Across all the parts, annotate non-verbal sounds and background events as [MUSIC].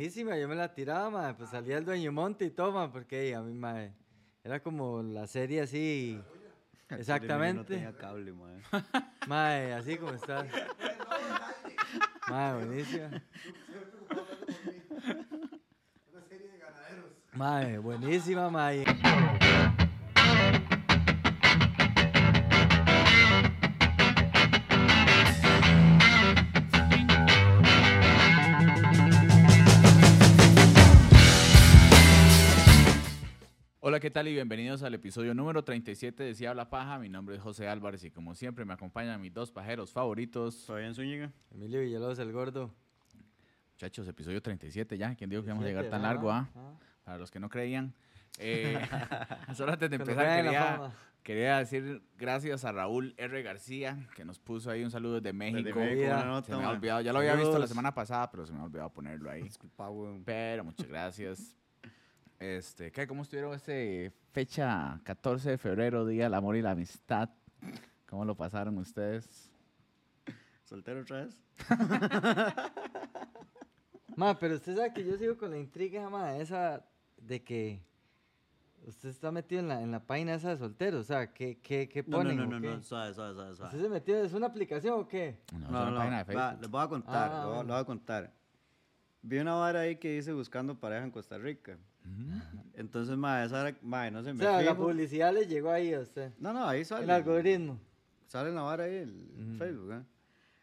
buenísima, yo me la tiraba, mae, pues salía el dueño monte y toma, porque a mí, mae, era como la serie así, No exactamente, tenía cable, mae. [LAUGHS] mae, así como está. [LAUGHS] Mae, buenísima. Mae, buenísima, mae. Hola, ¿qué tal? Y bienvenidos al episodio número 37 de Si Habla Paja. Mi nombre es José Álvarez y como siempre me acompañan mis dos pajeros favoritos. Fabián Zúñiga. Emilio Villalobos, el gordo. Muchachos, episodio 37 ya. ¿Quién dijo que íbamos a llegar tan largo? ah? ajá. Para los que no creían. Eh, [LAUGHS] [LAUGHS] solo antes de empezar quería, quería decir gracias a Raúl R. García que nos puso ahí un saludo desde México. México, una Se me ha olvidado, ya lo había visto la semana pasada, pero se me ha olvidado ponerlo ahí. Disculpa. Pero muchas gracias. Este, ¿qué? ¿Cómo estuvieron este fecha 14 de febrero, Día del Amor y la Amistad? ¿Cómo lo pasaron ustedes? ¿Soltero otra vez? [LAUGHS] Ma, pero usted sabe que yo sigo con la intriga, ma, esa de que usted está metido en la, en la página esa de solteros. O sea, ¿qué, qué, qué No, no, ponen? no, o no, qué? no, suave, suave, suave, suave. ¿Usted se metió? ¿Es una aplicación o qué? No, No, es no, una no. página de va, Facebook. les voy a contar, Ah, les voy a- bueno. les voy a contar. Vi una vara ahí que dice buscando pareja en Costa Rica. Entonces, ma, esa vara, ma, no se O me sea, la fijo. publicidad le llegó ahí a usted. No, no, ahí sale. El algoritmo. Sale en la vara ahí, el Ujú. Facebook, ¿eh?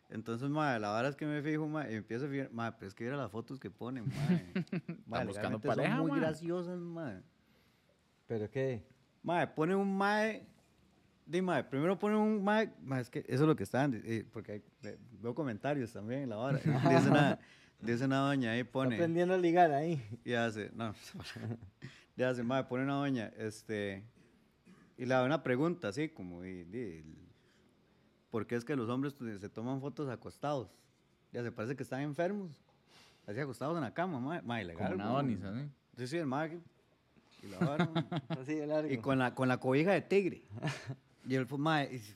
Entonces, ma, la vara es que me fijo, ma, y empiezo a fijar, ma, pero es que mira las fotos que ponen, ma. [LAUGHS] Ma, buscando legalmente pareja, son muy graciosas, ma. ¿Pero qué? Mae, pone un mae. Di, mae, primero pone un mae. mae, es que eso es lo que están. eh, porque hay- ve- veo comentarios también en la hora. Dice [LAUGHS] una, dice una doña ahí, Está pone. aprendiendo a ligar ahí. Y hace. No. [LAUGHS] Y hace, mae, pone una doña. Este. Y le da una pregunta así, como. Y, di, el- ¿Por qué es que los hombres pues, se toman fotos acostados? Ya se parece que están enfermos. Así acostados en la cama, mae. Mae, legal. Como una ¿así? Sí, sí, el mae. Y la vara. [LAUGHS] Así de largo. Y con la, con la cobija de tigre. [LAUGHS] y el mae, y-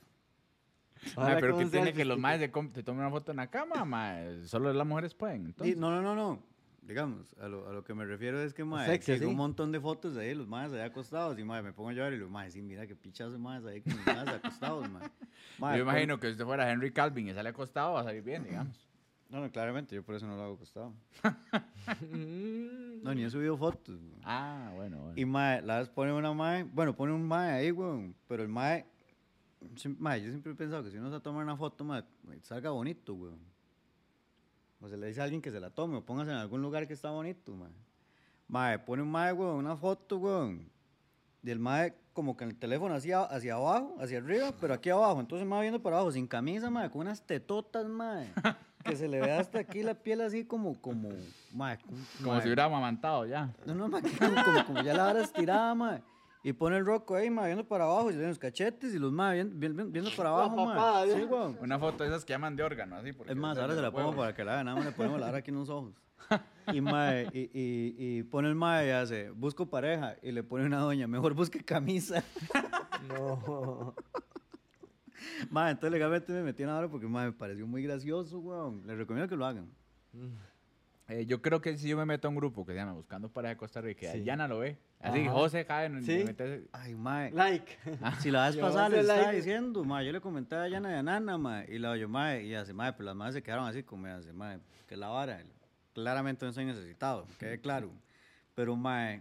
Ojalá Mae, pero con ¿qué un tiene que los com- se tomen una foto en la cama, mae? Solo las mujeres pueden, entonces. no, no, no, no. Digamos, a lo, a lo que me refiero es que, mae, sexy, ¿sí? un montón de fotos de ahí, los maes ahí acostados. Y, mae, me pongo a llorar y los maes, sí, mira qué pichazo maes ahí con los maes acostados, mae. [LAUGHS] Mae, Yo imagino que si usted fuera Henry Calvin y sale acostado, va a salir bien, digamos. No, no, claramente, yo por eso no lo hago acostado. [LAUGHS] No, ni he subido fotos. güey. Ah, bueno, bueno. Y, mae, la vez pone una mae, bueno, pone un mae ahí, güey, pero el mae, mae, yo siempre he pensado que si uno se toma una foto, mae, salga bonito, güey. O se le dice a alguien que se la tome o póngase en algún lugar que está bonito. Mae, pone un mae, güey, una foto, güey, y el mae como que en el teléfono hacia, hacia abajo, hacia arriba, pero aquí abajo, entonces mae viendo para abajo, sin camisa, mae, con unas tetotas, mae, que se le ve hasta aquí la piel así como, como, mae, Como mae, si hubiera amamantado ya. no, no, ma, que como, como, como ya la vara estirada, ma. Y pone el roco ahí, ma, viendo para abajo, y se ven los cachetes y los ma, viendo, viendo, viendo para abajo, ma. papada, Sí. Una foto de esas que llaman de órgano, así. porque Es más, ahora se la pongo para que la vean, nada más le ponemos la vara aquí en los ojos. [LAUGHS] Y, ma, y, y, y pone el ma y hace, busco pareja, y le pone una doña, mejor busque camisa. [LAUGHS] No. [LAUGHS] Ma, entonces legalmente me metí en la vara porque, ma, me pareció muy gracioso, weón. Les recomiendo que lo hagan. Eh, yo creo que si yo me meto a un grupo que se llama Buscando Pareja de Costa Rica, Sí. Yana lo ve. Así, Ajá. José cae en Sí. meterse- Ay, ma, Like. Si la vez pasada hace les estaba like. diciendo, ma, yo le comenté a Yana y a Nana, ma, y la oye, ma, y hace, ma, pero las madres se quedaron así como, hace, ma, que la vara, claramente no soy necesitado, quede claro. Pero, ma,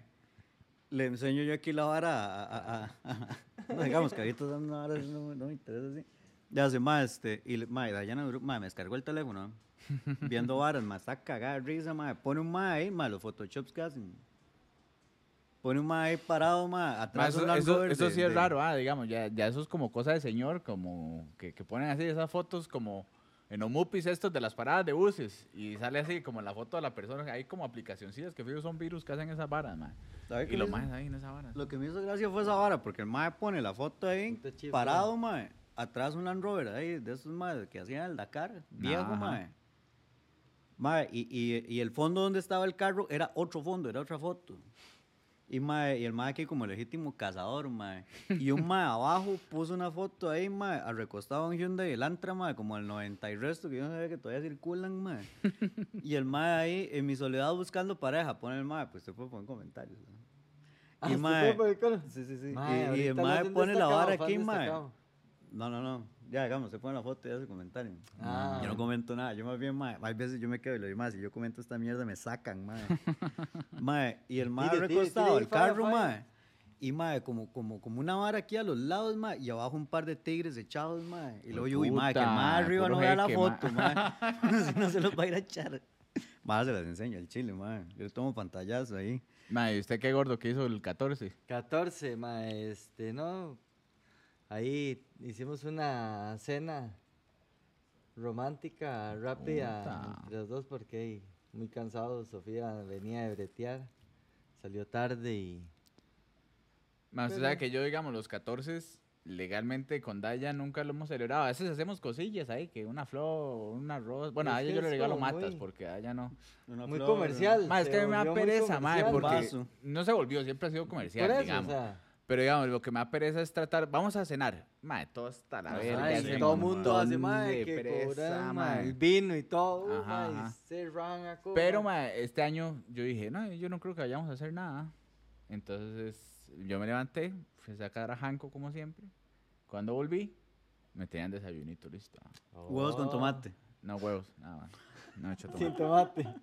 le enseño yo aquí la vara a, a- a- a- [LAUGHS] no, digamos que ahorita son una vara, no, no me interesa así. Ya hace, ma, este, y, le- ma, y Dayana, ma, me descargó el teléfono, viendo varas, ma, está cagada de risa, ma, pone un ma ahí, ma, los photoshops que hacen. Pone un ma ahí parado, ma, Ma, atrás eso, un Land eso- Rover eso de- sí es de- raro, ah, digamos, ya, ya eso es como cosa de señor, como que, que ponen así esas fotos como en los mupis estos de las paradas de buses y sale así como la foto de la persona, hay como aplicacioncillas que fijo son virus que hacen esas varas, man. ¿Sabe qué Y los hizo? más ahí en esa vara. Lo que me hizo gracia fue esa vara, porque el mae pone la foto ahí, parado, mae, atrás un Land Rover ahí, de esos mae que hacían el Dakar, viejo, mae. Mae, y, y, y el fondo donde estaba el carro era otro fondo, era otra foto. Y, mae, y el mae aquí como legítimo cazador, mae. Y un mae [LAUGHS] abajo puso una foto ahí, mae, al recostado en Hyundai Elantra, mae, como el 90 y resto, que yo no sabía que todavía circulan, mae. [LAUGHS] Y el mae ahí, en mi soledad buscando pareja, pone el mae, pues te puede poner comentarios. ¿no? Ah, Y ¿usted mae, sí, sí, sí. Mae, y, y el mae pone la vara aquí, mae. No, no, no. Ya, digamos, se pone la foto y hace comentario. Ah. Yo no comento nada. Yo más bien, mae, hay veces yo me quedo y lo digo, mae, si yo comento esta mierda me sacan, mae. [LAUGHS] mae, y el mae recostado falla, carro, mae. Y mae, como, como, como una vara aquí a los lados, mae, y abajo un par de tigres echados, mae. Y luego yo, uy, mae, que el mae arriba no vea la foto, mae. [LAUGHS] [LAUGHS] si no se los va a ir a echar. Mae, se las enseño al chile, mae. Yo le tomo pantallazo ahí. Mae, ¿y usted qué gordo que hizo el 14? 14, ma, este, ¿no? Ahí hicimos una cena romántica, rápida, Puta. entre los dos, porque muy cansado, Sofía venía de bretear, salió tarde y... Usted Pero- sabe que yo, digamos, los 14 legalmente con Daya nunca lo hemos celebrado. A veces hacemos cosillas ahí, que una flor, un arroz. Bueno, a ella yo le regalo como matas muy- porque a ella no. Una Muy flor, comercial. Mae, es se que me da volvió muy pereza, comercial. porque no se volvió, siempre ha sido comercial, digamos. o sea, Pero digamos, lo que me da pereza es tratar, vamos a cenar. Mae, todo está la verga. todo el mundo hace, de que pereza, cobran, mae, el vino y todo, Ajá, ajá. se ran a cobrar. Pero, mae, este año yo dije, no, yo no creo que vayamos a hacer nada. Entonces, yo me levanté, fui a sacar a Janko como siempre. Cuando volví, me tenían desayunito listo. Huevos con Oh, tomate. No huevos, nada más. No he hecho Sin tomate. tomate.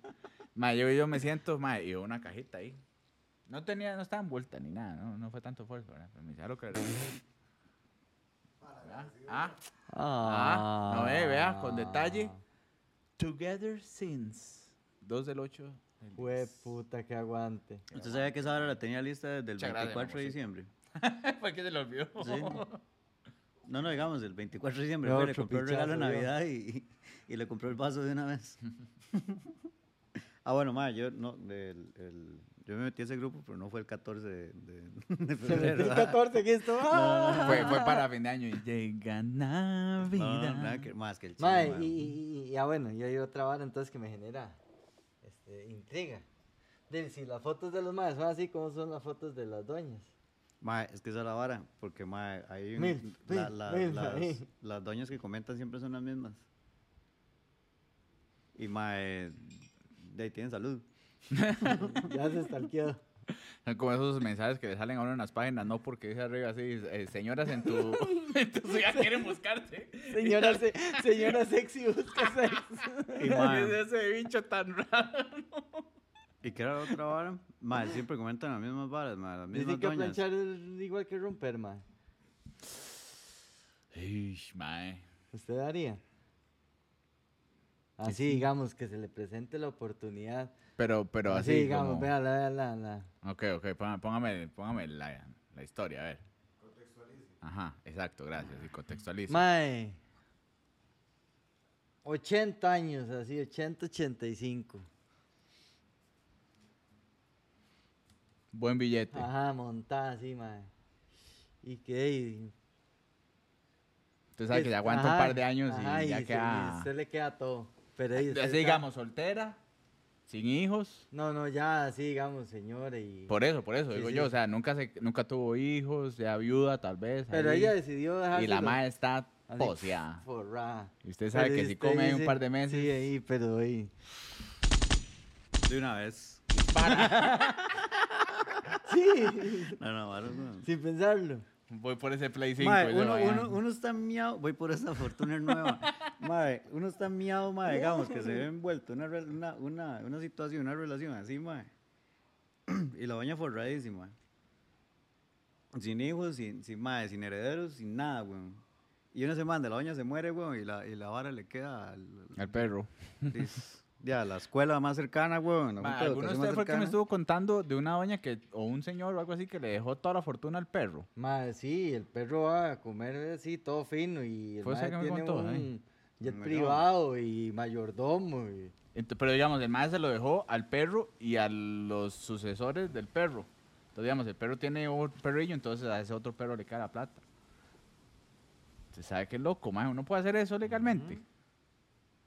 Mae, yo, yo me siento, mae, y una cajita ahí. No tenía, no estaba envuelta ni nada, no, no fue tanto esfuerzo, ¿verdad? Pero me dice, "Ah, lo que era". ¿Ah? Ah, Ah, no ve, vea, con detalle. Together Since. 2 del 8. Hue puta, que aguante. ¿Usted sabía que esa hora la tenía lista desde el Muchas gracias, 24 de diciembre? [LAUGHS] Fue que se lo olvidó. Sí. No, no, digamos, el 24 de diciembre fue, le compró el regalo de. Navidad y, y le compró el vaso de una vez. [LAUGHS] ah, bueno, ma, yo, no, el, el- yo me metí a ese grupo, pero no fue el 14 de, de, [LAUGHS] de febrero. el [LAUGHS] ah. 14 aquí esto. ¡ah! Fue, fue para fin de año y llega No, Navidad. no, nada que, más que el Mae, ma. y, y, y- y- ah, bueno, y hay otra vara entonces que me genera este, intriga. De si las fotos de los maes son así como son las fotos de las doñas. Ma, es que esa es la vara, porque ma, hay un- Mil, la- mil, la- mil, las, ahí. las doñas que comentan siempre son las mismas. Y ma, eh, de ahí tienen salud. [LAUGHS] ya se stalkeó. Son como esos mensajes que le salen a uno en las páginas, no porque dice arriba así, eh, señoras en tu, [LAUGHS] en tu ciudad quieren buscarte. Señora, se- señora sexy busca sexo. [LAUGHS] Y, ese bicho tan raro. ¿Y qué era la otra vara? Ma, siempre comentan las mismas varas, ma, las mismas Dicen que doñas. planchar es igual que romper. Ish, mae. ¿Usted haría? Así, digamos, que se le presente la oportunidad. Pero, pero así, así, digamos, como- vea, la, la, la. Ok, ok, póngame, póngame, la, la historia, a ver. Ajá, exacto, gracias, y contextualiza. Mae. 80 años, así, 80, 85. Buen billete. Ajá, montada así, mae. Y que... Usted sabe que se aguanta un par de años ajá, y ya se- queda... y usted le queda todo. Pero ahí usted Así está- digamos, soltera, sin hijos. No, no, ya así, digamos, señora, y... Por eso, por eso, Sí, digo sí. yo, o sea, nunca se, nunca tuvo hijos, ya viuda tal vez. Pero ahí, ella decidió dejar Y la madre está así, poseada. forrada. Y usted sabe Pero que si come ahí un dice- par de meses, Sí, ahí, pero ahí... De una vez. [LAUGHS] Sí, No, no, no. sin pensarlo. voy por ese Play 5. Mae, ese uno, uno, uno está miado, voy por esa fortuna nueva. Mae, uno está miado, mae, digamos, que se ve envuelto en una, una, una, una situación, una relación así, mae. [CLEARS THROAT] Y la doña forradísima. Sin hijos, sin, sin, mae, sin herederos, sin nada, weón. Y una semana la doña se muere, weón, y la, y la vara le queda al, El perro. dis- ya, a la escuela más cercana, weón. ¿Alguno de ustedes fue el que me estuvo contando de una doña que, o un señor o algo así que le dejó toda la fortuna al perro? Madre, sí, el perro va a comer así, todo fino, y el Fue ese mae que me tiene contó, un ahí. Jet Un privado y mayordomo. y- Ent- pero digamos, el madre se lo dejó al perro y a los sucesores del perro. Entonces, digamos, el perro tiene un perrillo, entonces a ese otro perro le cae la plata. Usted sabe que es loco, mae. Uno puede hacer eso legalmente.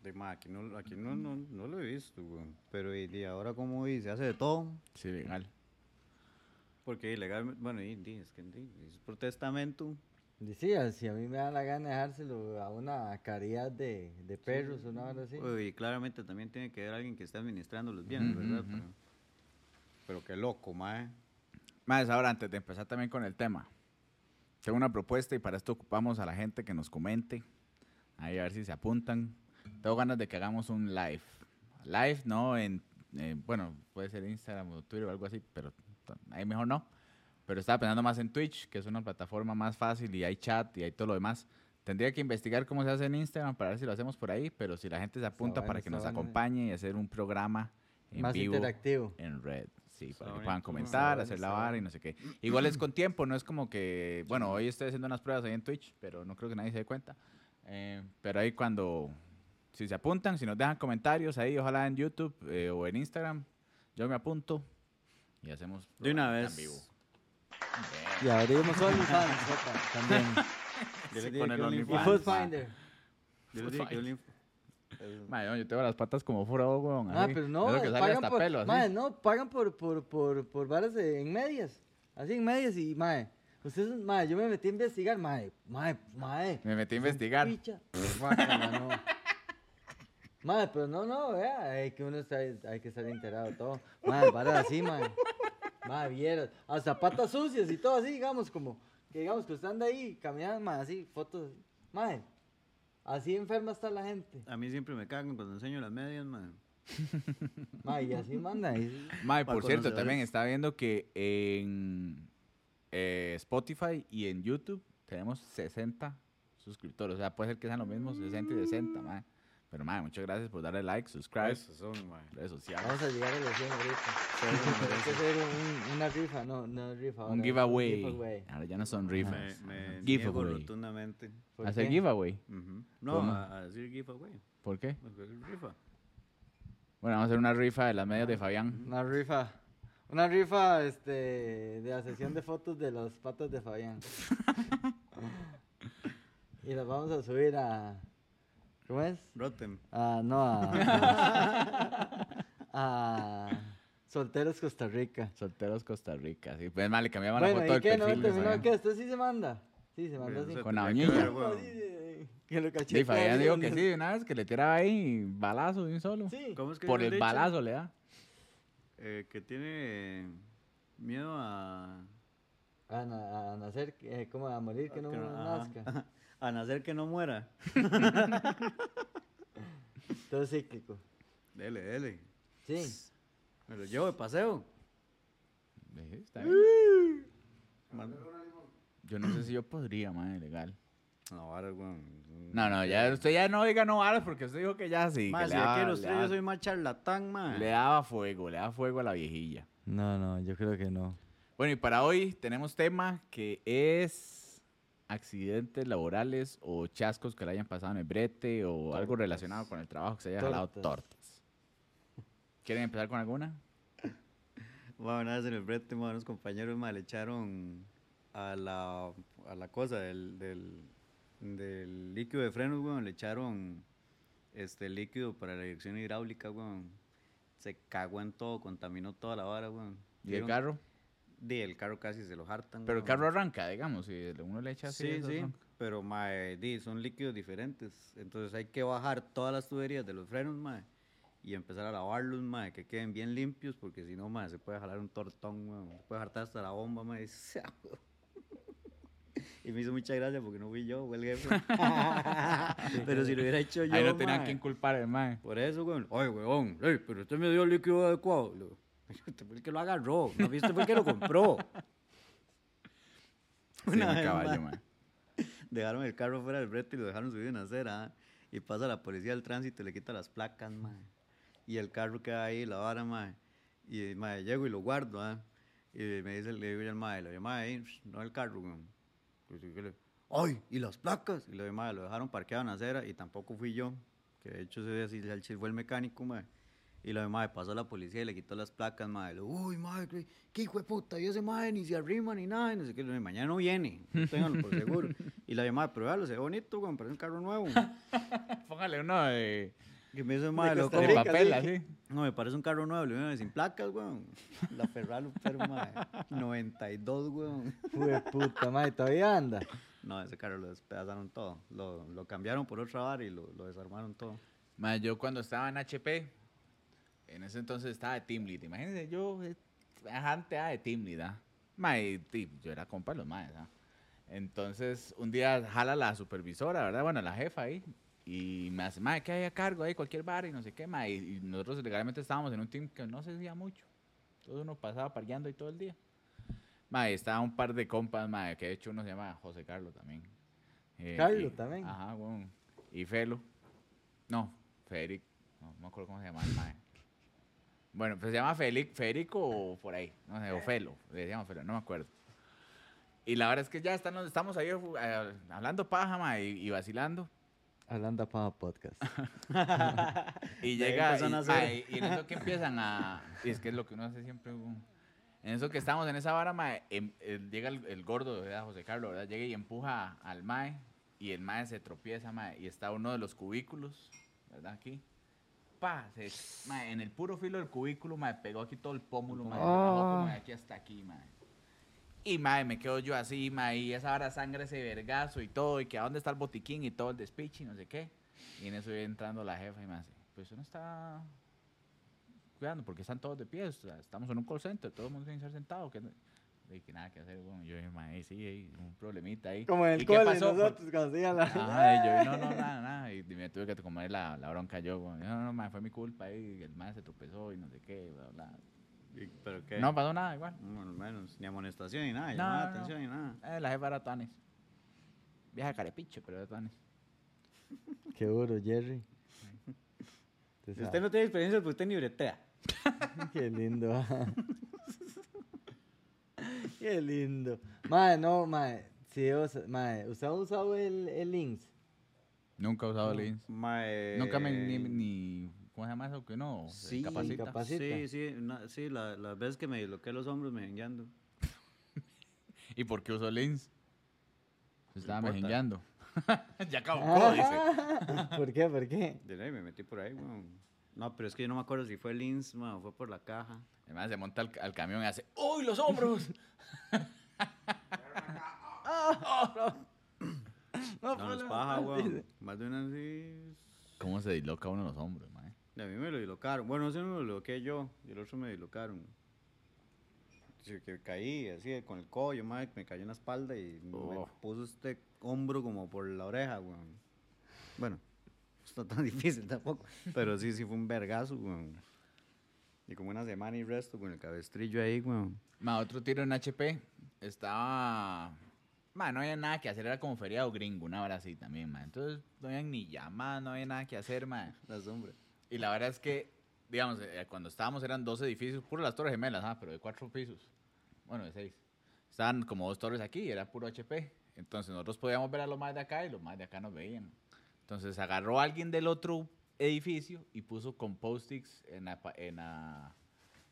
De, ma, aquí no, aquí no, no, no lo he visto, weón. Pero y, y ahora como dice, hace de todo. Sí, legal. Porque legalmente, bueno, y, y, es que y, es por testamento. Decía, si a mí me da la gana dejárselo a una caridad de, de perros o una hora así. Y claramente también tiene que haber alguien que esté administrando los bienes, ¿verdad? Pero, pero qué loco, mae. Más ahora, antes de empezar también con el tema, tengo una propuesta y para esto ocupamos a la gente que nos comente. Ahí a ver si se apuntan. Tengo ganas de que hagamos un live. Live, no en, eh, bueno, puede ser Instagram o Twitter o algo así, pero ahí mejor no. Pero estaba pensando más en Twitch, que es una plataforma más fácil y hay chat y hay todo lo demás. Tendría que investigar cómo se hace en Instagram para ver si lo hacemos por ahí, pero si la gente se apunta para que nos acompañe y hacer un programa en Más vivo interactivo. en red. Sí, para que puedan comentar, hacer la vara y no sé qué. Igual es con tiempo, no es como que, bueno, hoy estoy haciendo unas pruebas ahí en Twitch, pero no creo que nadie se dé cuenta. Eh, pero ahí cuando, si se apuntan, si nos dejan comentarios ahí, ojalá en YouTube eh, o en Instagram, yo me apunto y hacemos De una vez. en vivo. Y abrimos OnlyFans, [LAUGHS] también. Yo Sí, les dije con el OnlyFans- Y OnlyFans. Food Finder. Yo les dije que no, yo tengo las patas como furo, weón. Ah, pero no, que sale pagan hasta por, pelo, así. mae, no, pagan por, por, por, por varas de- en medias. Así en medias y, mae, ustedes, mae, yo me metí a investigar, mae, mae, mae. Me metí a investigar. picha. [LAUGHS] No. Mae, pero no, no, vea, hay que uno está, hay que estar enterado de todo. Mae, varas así, mae. Mae, vieras, hasta patas sucias y todo así, digamos, como, que digamos que usted anda ahí caminando, mae, así, fotos, mae. Así enferma está la gente. A mí siempre me cagan cuando enseño las medias, man. [LAUGHS] Mae, y así manda. y- [LAUGHS] Mae, por cierto, también estaba viendo que en eh, Spotify y en YouTube tenemos 60 suscriptores. O sea, puede ser que sean los mismos 60 y 60, mae. Pero, mae, muchas gracias por darle like, subscribe, Esos son, redes sociales. Vamos a llegar a los 100 ahorita. [LAUGHS] Hay que hacer un- una rifa, no, no rifa. ahora, Un giveaway. giveaway. Ahora ya no son rifas. Me, me Giveaway. rotundamente. ¿Por ¿Hacer giveaway? No, ¿Cómo? a, a decir giveaway. ¿Por qué? Porque es rifa. Bueno, vamos a hacer una rifa de las medias de Fabián. Una rifa. Una rifa este, de la sesión de fotos de las patas de Fabián. [LAUGHS] y las vamos a subir a. ¿Cómo es? Rotten. Ah, no, a. [LAUGHS] a Solteros Costa Rica. Solteros Costa Rica. Sí, pues, mae, le cambiamos la Bueno, foto ¿y del qué? ¿No perfil terminó? Fabián. ¿Qué? ¿Esto sí se manda? Sí, se manda así. eso Con la [LAUGHS] que lo Sí, cachetea Fabián dijo que sí, de una vez que le tiraba ahí balazo de un solo. Sí. ¿Cómo es que Por el balazo le da. Eh, que tiene miedo a... A, na- a nacer, eh, como a morir que no que no- ajá. A nacer que no muera. [LAUGHS] Todo cíclico. Dele, dele. Sí. Me lo llevo de paseo. Sí, está bien. Man- Yo no sé si yo podría, madre, legal. No, ahora, weón. No, no, ya, usted ya no diga no varas porque usted dijo que ya sí. Más, que si le, ya daba, que los le daba- yo soy más charlatán, man. le daba fuego, le daba fuego a la viejilla. No, no, yo creo que no. Bueno, y para hoy tenemos tema que es accidentes laborales o chascos que le hayan pasado en el brete o algo relacionado con el trabajo que se haya jalado Tortas. tortas. ¿Quieren empezar con alguna? Bueno, vez en el brete, man, unos compañeros man, le echaron a la, a la cosa del, del, del líquido de frenos, weón, le echaron este líquido para la dirección hidráulica, weón. Se cagó en todo, contaminó toda la vara, weón. ¿Y el carro? Di, el carro casi se lo hartan. Pero el carro arranca, digamos, si uno le echa así. Sí, sí, arranca. pero mae, di, son líquidos diferentes. Entonces hay que bajar todas las tuberías de los frenos, mae, y empezar a lavarlos, mae, que queden bien limpios, porque si no, mae, se puede jalar un tortón, weón, se puede hartar hasta la bomba, mae. Y [LAUGHS] me hizo mucha gracia porque no fui yo, fue el jefe. [LAUGHS] pero si lo hubiera hecho yo, Ahí no tenían mae, que inculpar el mae. Por eso, weón. Oye, weón, ey, pero usted me dio el líquido adecuado. Usted fue el que lo agarró, no viste fue el que lo compró. [LAUGHS] Sí, Una mi vez, caballo, mae. Dejaron el carro fuera del brete y lo dejaron subir en acera. ¿ah? Y pasa la policía del tránsito y le quita las placas, mae. Y el carro queda ahí, la vara, mae. Y mae, llego y lo guardo, ¿ah? Y me dice, le digo yo al mae, le digo, ahí, no el carro, weón. Y yo, ¿qué le- ¡Ay! ¿Y las placas? Y digo, mae, lo dejaron parqueado en acera y tampoco fui yo. Que de hecho ese día sí fue el mecánico, mae. Y lo mae, pasó la policía y le quitó las placas, digo, Uy, mae, qué, qué hijo de puta. Y ese mae ni se arrima ni nada. Y no sé qué. Mañana no viene. Ténganlo por seguro. [LAUGHS] y la mae, pero véalo, se ve bonito, weón. Parece un carro nuevo. [LAUGHS] Póngale uno de, Que me dice, madre, De loco. Costa De Rica, papel, sí. así. No, me parece un carro nuevo, le digo, sin placas, weón. La Ferrari, pero, madre, 92, weón. Fue puta, madre, todavía anda. No, ese carro lo despedazaron todo. Lo, lo cambiaron por otra vara y lo, lo desarmaron todo. Ma, yo cuando estaba en HP, en ese entonces estaba de Team Lead. Imagínense, yo, eh, antes era de Team Lead, ¿ah? Yo era compa de los maes, ¿ah? Entonces, un día jala la supervisora, ¿verdad? Bueno, la jefa ahí. Y me hace, ma, que hay a cargo ahí, cualquier bar y no sé qué, ma. Y, nosotros legalmente estábamos en un team que no se hacía mucho. Entonces uno pasaba pargueando ahí todo el día. Ma, y estaba un par de compas, ma, que de hecho uno se llama José Carlos también. Eh, Carlos y- también. Ajá, bueno. Y Felo. No, Federico. No, no me acuerdo cómo se llama el mae. Bueno, pues se llama Felic, Federico o por ahí. No sé, o Felo. Le decíamos Felo, no me acuerdo. Y la verdad es que ya están, estamos ahí eh, hablando paja, mae, y, y vacilando. Hablando para podcast. [LAUGHS] Y llega, y, empiezan a hacer. mae, y en eso que empiezan a... Y es que es lo que uno hace siempre. weón. En eso que estamos en esa vara, mae, em- el- llega el, el gordo, ¿verdad? José Carlos, ¿verdad? Llega y empuja al mae, y el mae se tropieza, mae, y está uno de los cubículos, ¿verdad? Aquí. Pa, se, mae, en el puro filo del cubículo, mae, pegó aquí todo el pómulo, mae, se rajó como de aquí hasta aquí, mae. Y, mae, me quedo yo así, mae, y esa vara sangre ese vergazo y todo, y que a dónde está el botiquín y todo el despiche y no sé qué. Y en eso viene entrando la jefa y me hace, pues usted no está cuidando porque están todos de pie, o sea, estamos en un call center, todo el mundo tiene que estar sentado. Que, no- y que nada que hacer, bueno, yo dije, mae, sí, hay un problemita ahí. Como en ¿Y el qué cole, pasó? nosotros cuando se la... Ajá, y yo, no, no, nada, nada. Y me tuve que comer la, la bronca yo. güey. No, no, mae, fue mi culpa ahí. El mae se tropezó y no sé qué, bla, bla. Y- ¿Pero qué? No pasó nada, igual. Bueno, menos, ni amonestación ni nada, No, llamada de no. atención ni nada. Eh, la jefa era Tuanes. Vieja carepicho, pero era Tuanes. [LAUGHS] Qué duro, Jerry. [LAUGHS] Si usted no tiene experiencia, pues usted ni bretea. [LAUGHS] Qué lindo. Ah. [LAUGHS] Qué lindo. Mae, no, mae. Sí, o sea, mae, ¿usted ha usado el, el Links? Nunca he usado Links. Mae, Nunca me ni, ni. ¿Cómo se llama eso? Que no. Sí, capacita. incapacita. Sí, sí, na- sí, la, las veces que me disloqué los hombros me vengueando. [LAUGHS] ¿Y por qué usó Links? Se estaba importa. mejengueando. [LAUGHS] ya caducó, dice. ¿Por qué? ¿Por qué? De ahí me metí por ahí, weón. No, pero es que yo no me acuerdo si fue Lins, o fue por la caja. Además se monta al, al camión y hace ¡Uy, los hombros! [LAUGHS] No, No, no es paja, weón. Más de una sí. ¿Cómo se disloca uno los hombros, mae? A mí me lo dislocaron. Bueno, ese no me lo disloqué yo, y el otro me dislocaron. Sí, que caí así con el collo, madre, me cayó en la espalda y me Oh. puso este hombro como por la oreja, weón. Bueno, no está tan [LAUGHS] difícil tampoco, pero sí, sí fue un vergazo, weón. Y como una semana y resto con el cabestrillo ahí, weón. Ma, otro tiro en HP. Estaba. Ma, no había nada que hacer, era como feriado gringo, una hora así también, ma. Entonces no había ni llamadas, no había nada que hacer, ma. [LAUGHS] La sombra. Y la verdad es que, digamos, eh, cuando estábamos eran dos edificios, puro las torres gemelas, ah, pero de cuatro pisos. Bueno, de seis. Estaban como dos torres aquí, era puro HP. Entonces nosotros podíamos ver a los más de acá y los más de acá nos veían. Entonces agarró a alguien del otro edificio y puso con post-its en la, en, la,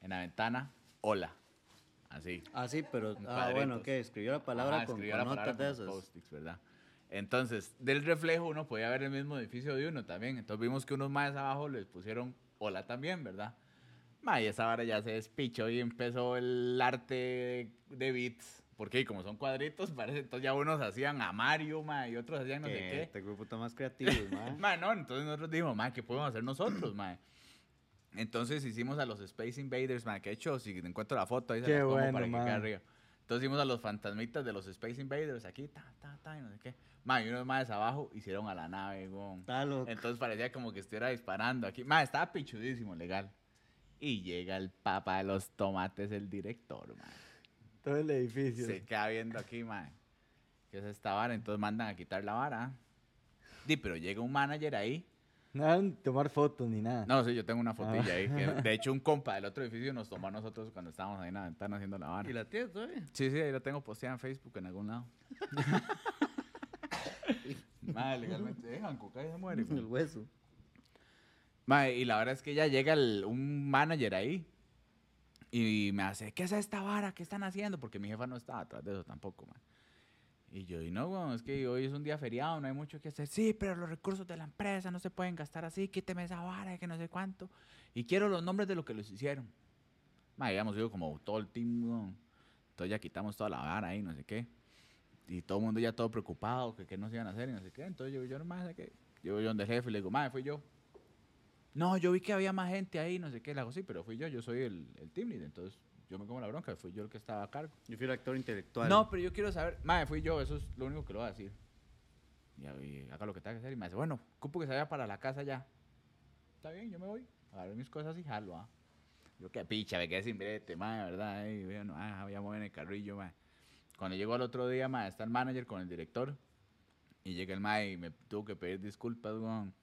en la ventana, hola. Así. Ah, sí, pero, ah, bueno. ¿qué? Escribió la palabra Ajá, con, escribió con la notas de esas. post-its, ¿verdad? Entonces, del reflejo uno podía ver el mismo edificio de uno también. Entonces vimos que unos más abajo les pusieron hola también, ¿verdad? Ma, y esa vara ya se despichó y empezó el arte de, de beats. Porque como son cuadritos, parece, entonces ya unos hacían a Mario, ma, y otros hacían no sé Que qué. Este grupo está más creativo, [LAUGHS] man. Ma, no, entonces nosotros dijimos, ma, ¿qué podemos hacer nosotros, ma? Entonces hicimos a los Space Invaders, ma, que he hecho, si encuentro la foto ahí se Qué las pongo bueno, para que ma. quede arriba. Entonces hicimos a los fantasmitas de los Space Invaders aquí, ta, ta, ta, y no sé qué. Ma, y unos más abajo hicieron a la nave, weón. Entonces parecía como que estuviera disparando aquí. Ma, estaba pichudísimo, legal. Y llega el papá de los tomates, el director, ma. Todo el edificio. Se queda viendo aquí, ma. ¿Qué es esta vara? Entonces mandan a quitar la vara. Di, pero llega un manager ahí No eran tomar fotos ni nada. No, sí, yo tengo una fotilla Ah. ahí. que, [LAUGHS] de hecho, un compa del otro edificio nos tomó a nosotros cuando estábamos ahí en la ventana haciendo la vara. ¿Y la tía todavía? Sí, sí, ahí la tengo posteada en Facebook en algún lado. [LAUGHS] Madre, legalmente dejan, coca y se muere. El hueso. Madre, y la verdad es que ya llega el- un manager ahí y me hace, ¿qué es esta vara? ¿Qué están haciendo? Porque mi jefa no estaba atrás de eso tampoco, man. Y yo, y no, weón, es que hoy es un día feriado, no hay mucho que hacer. Sí, pero los recursos de la empresa no se pueden gastar así, quíteme esa vara, que no sé cuánto. Y quiero los nombres de lo que los hicieron. Ma, habíamos ido como todo el team, weón. Entonces ya quitamos toda la vara ahí, no sé qué. Y todo el mundo ya todo preocupado, que qué nos iban a hacer y no sé qué. Entonces yo, yo nomás qué. Llego yo donde el jefe y le digo, madre, fui yo. No, yo vi que había más gente ahí, no sé qué. Le hago, sí, pero fui yo, yo soy el, el team lead. Entonces yo me como la bronca, fui yo el que estaba a cargo. Yo fui el actor intelectual. No, pero yo quiero saber, madre, fui yo, eso es lo único que lo voy a decir. Y, y haga lo que tenga que hacer. Y me dice, bueno, cupo que se vaya para la casa ya. Está bien, yo me voy. Agarré mis cosas y jalo, ah. Yo qué picha, me quedé sin brete, madre, ¿verdad? Y bueno, ah, voy a mover en el carrillo, madre. Cuando llegó al otro día, madre, está el manager con el director. Y llega el madre y me tuvo que pedir disculpas, weón.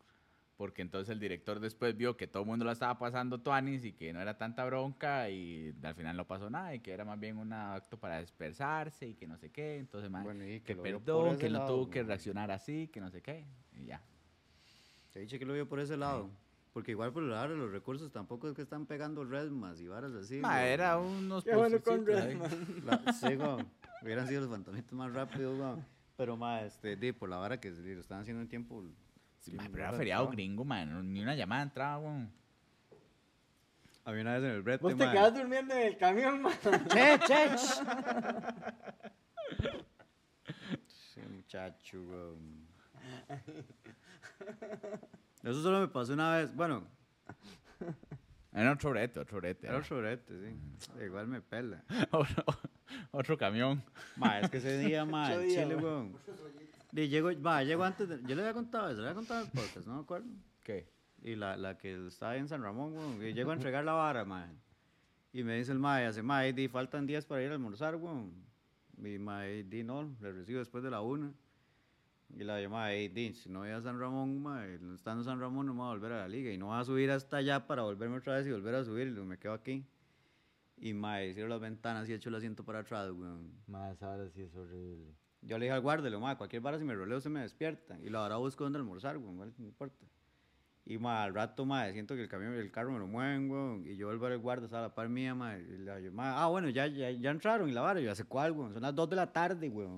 Porque entonces el director después vio que todo el mundo lo estaba pasando tuanis y que no era tanta bronca y al final no pasó nada y que era más bien un acto para dispersarse y que no sé qué. Entonces, madre, Bueno, y que por perdón, que no lado, tuvo que weón. reaccionar así, que no sé qué. Y ya. Se dice que lo vio por ese lado. Porque igual por ahora los recursos tampoco es que están pegando redmas y varas así. Ma, weón. era unos Qué bueno con. La- sí. Hubieran sido los fantasmitas más rápidos. Pero, ma, este, di, por la vara que lo están haciendo en tiempo. Sí, pero era feriado gringo, man. Ni una llamada entraba, weón. Había una vez en el brete, Vos te ma. quedas durmiendo en el camión, man. [LAUGHS] Che, che. ch. Sí, muchacho, weón. Eso solo me pasó una vez. Bueno, Era otro brete, otro brete. era otro brete, sí. Igual me pela. [LAUGHS] otro, otro camión. Ma, es que ese día, [LAUGHS] ma, día, Chile, weón. Di, llego, ma, llego antes de, Yo le había contado eso, le había contado el podcast, no me acuerdo. ¿Qué? Y la, la que estaba ahí en San Ramón, weón. Y llego a entregar la vara, ma. Y me dice el ma, y hace, ma, di, faltan días para ir a almorzar, weón. Y ma, di, no, le recibo después de la una. Y la llamada, hey, di, si no voy a San Ramón, ma, no estando en San Ramón, no me voy a volver a la liga. Y no voy a subir hasta allá para volverme otra vez y volver a subir. Y me quedo aquí. Y ma, cierro las ventanas y echo el asiento para atrás, weón. Más ahora sí es horrible. Yo le dije al digo, "Ma, cualquier vara si me roleo se me despierta. Y la hora busco dónde almorzar, güey, no importa. Y ma, al rato, ma, siento que el camión, el carro me lo mueven, güey. Y yo vuelvo al guardia, estaba a la par mía, ma. Y "Ma, ah, bueno, ya, ya, ya entraron y la vara. Y yo, ¿hace cuál, güey? Son las 2 de la tarde, güey.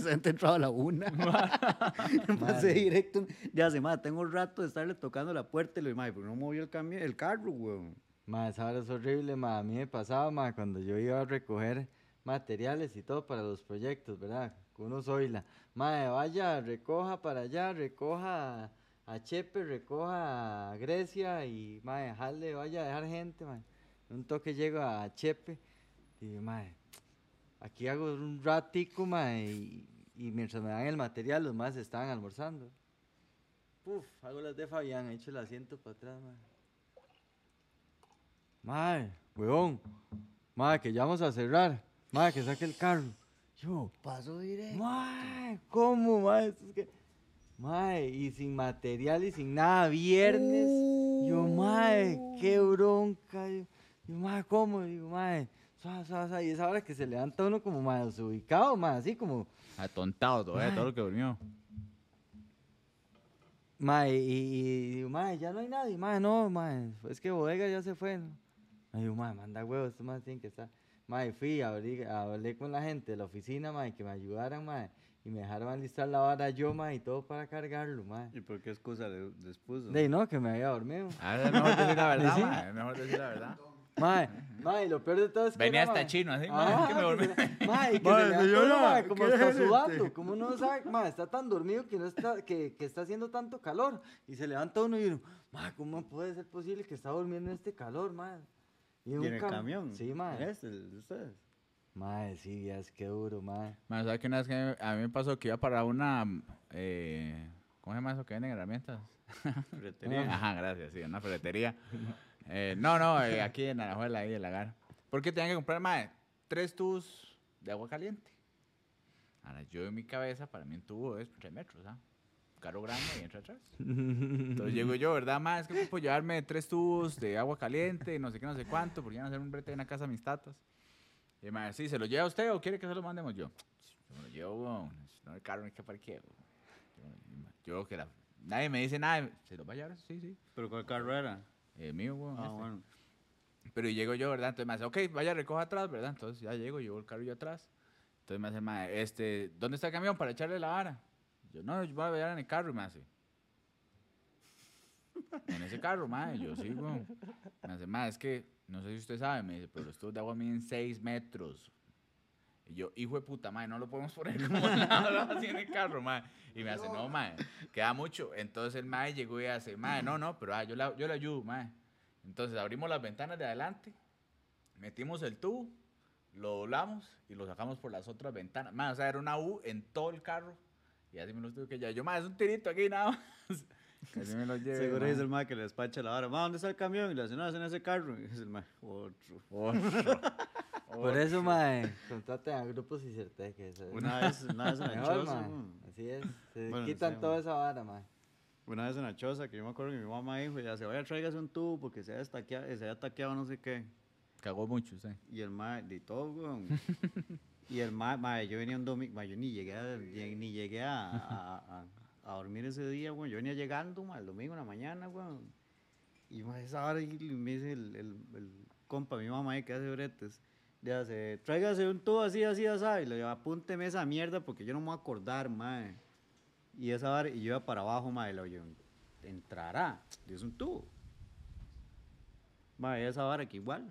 Se han entrado a la una. [LAUGHS] Pasé [LAUGHS] directo. Ya hace, ma, tengo un rato de estarle tocando la puerta. Y le digo, ma, ¿por qué no movió el, camión, el carro, güey? Más ahora es horrible, ma. A mí me pasaba, ma, cuando yo iba a recoger materiales y todo para los proyectos, ¿verdad? Uno soy la. Ma, vaya, recoja para allá, recoja a- Chepe, recoja a Grecia y, ma, dejarle, vaya a dejar gente, ma. Un toque llego a Chepe y, ma, aquí hago un ratico, ma, y, mientras me dan el material, los más estaban almorzando. Puf, hago las de Fabián, echo el asiento para atrás, ma. Mae, weón. Mae, que ya vamos a cerrar. Mae, que saque el carro. Yo, Paso directo. mae, ¿cómo, mae? Esto es que... Mae, y sin material y sin nada, viernes. Yo, mae, qué bronca. Yo, yo, mae, ¿cómo? Digo, mae, suave, suave, suave. Y esa hora que se levanta uno como mae desubicado, mae, así como... Atontado todavía, todo lo que durmió. Mae, y, y digo, mae, ya no hay nadie, mae, no, mae, es que bodega ya se fue, ¿no? Ay, digo, mae, manda huevos, estos más tienen que estar. Mae, fui, abrí- hablé con la gente de la oficina, mae, que me ayudaran, mae, y me dejaron alistar la vara yo, mae, y todo para cargarlo, mae. ¿Y por qué excusa le, les puso? De no, que me había dormido. Ah, es mejor decir la verdad, [LAUGHS] ¿Sí? ma, es mejor decir la verdad. Mae, mae, y lo peor de todo es que. Venía era, hasta mae, chino, así, ajá, mae, que me dormí. [LAUGHS] Mae, y que Mae, se levanta señora, mae, como ¿qué está es sudando, como uno sabe, mae, está tan dormido que no está, que, que está haciendo tanto calor. Y se levanta uno y uno, mae, ¿cómo puede ser posible que está durmiendo en este calor, mae? ¿Y un en el cam- camión? Sí, mae. ¿Este, el de ustedes? Mae, sí, ya es que duro, mae. Bueno, ¿sabes que una vez que a mí me pasó que iba para una. Eh, ¿Cómo se llama eso que venden herramientas? Ferretería. [LAUGHS] Ajá, gracias, sí, una ferretería. Eh, no, no, eh, aquí en Arajuela, ahí, el lagar. Porque tenían que comprar, más tres tubos de agua caliente. Ahora, yo en mi cabeza, para mí un tubo es tres metros, ¿ah? Carro grande y entra atrás. [LAUGHS] Entonces llego yo, ¿verdad, más Es que puedo llevarme tres tubos de agua caliente no sé qué, no sé cuánto, porque iban a hacer un brete en la casa de mis tatas. Y el mae, sí, ¿se lo lleva usted o quiere que se lo mandemos yo? Yo me lo llevo. No, el carro ni que parqueo. Yo, yo que la... Nadie me dice nada. ¿Se lo va a llevar? Sí, sí. ¿Pero cuál carro era? Eh, mío, weón. Ah, este. bueno. Pero llego yo, ¿verdad? Entonces me dice, ok, vaya, recoja atrás, ¿verdad? Entonces ya llego, llevo el carro yo atrás. Entonces me hace, este, ¿dónde está el camión para echarle la vara? Yo, no, yo voy a ver en el carro y me hace. En ese carro, mae, yo weón. Me hace, mae, es que, no sé si usted sabe, me dice, pero los tubos de agua miden 6 metros. Y yo, hijo de puta, mae, no lo podemos poner como [LAUGHS] lado así en el carro, mae. Y me hace, no, mae, queda mucho. Entonces el mae llegó y hace, mae, no, no, pero ah, yo, la- yo le ayudo, mae. Entonces abrimos las ventanas de adelante, metimos el tubo, lo doblamos y lo sacamos por las otras ventanas. Mae, o sea, era una U en todo el carro. Y así me lo tuve que llevar. Yo, mae, es un tirito aquí nada más. [LAUGHS] Así me lo llevé. Seguro dice el mae que le despacha la vara. Ma, ¿dónde está el camión? Y le dice, no, es en ese carro. Y dice el mae, otro. Otro. [LAUGHS] Por eso, mae, contraten a grupos y certeques. Una vez, una vez en la Mejor, choza. Así es. Se Bueno, quitan sí, toda esa vara, mae. Una vez en la choza, que yo me acuerdo que mi mamá dijo, ya se vaya, tráigase un tubo porque se haya estaqueado, se haya taqueado no sé qué. Cagó mucho, sí. Y el mae, de todo, weón. [LAUGHS] y el mae, mae, yo venía un domingo, mae, yo ni llegué a, ni llegué a, a, a- dormir ese día, weón. Yo venía llegando, mae, el domingo en la mañana, weón. Y mae, esa hora y me dice el, el, el compa, mi mamá que hace bretes, le hace, tráigase un tubo así, así, así, y le digo, apúnteme esa mierda porque yo no me voy a acordar, mae. Y esa hora, y yo iba para abajo, mae, le oye, entrará, es un tubo. Mae, esa hora que igual.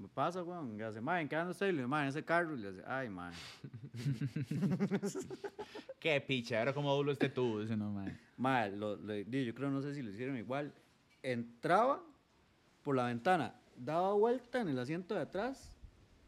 Me pasa, weón. Le hace, mae, ¿en qué anda usted? Y le digo, mae, en ese carro. Y le hace, ay, mae. [LAUGHS] Qué picha, ahora como doblo este tubo, dice no, mae. Mae, lo, lo- yo creo, no sé si lo hicieron igual. Entraba por la ventana, daba vuelta en el asiento de atrás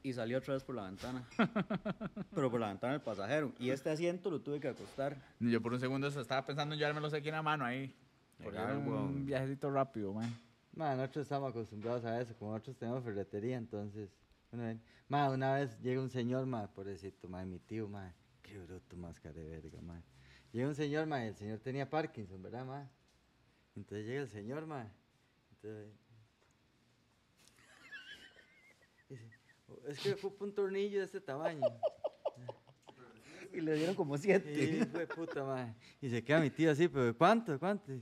y salió otra vez por la ventana. [LAUGHS] Pero por la ventana del pasajero. Y este asiento lo tuve que acostar. Yo por un segundo estaba pensando en llevármelos aquí en la mano ahí. Porque Legal, era un viajecito rápido, man. Mae, nosotros estamos acostumbrados a eso, como nosotros tenemos ferretería, entonces. Bueno. Mae, una vez llega un señor, mae, pobrecito, mae, mi tío, mae. Qué bruto, máscara de verga, mae. Llega un señor, mae, el señor tenía Parkinson, ¿verdad, mae? Entonces llega el señor, mae. Entonces. Dice, "Oh, es que ocupa un tornillo de este tamaño. Y le dieron como Y siete. hijo de puta, mae. Y se queda mi tío así, pero ¿de ¿cuánto? ¿Cuánto?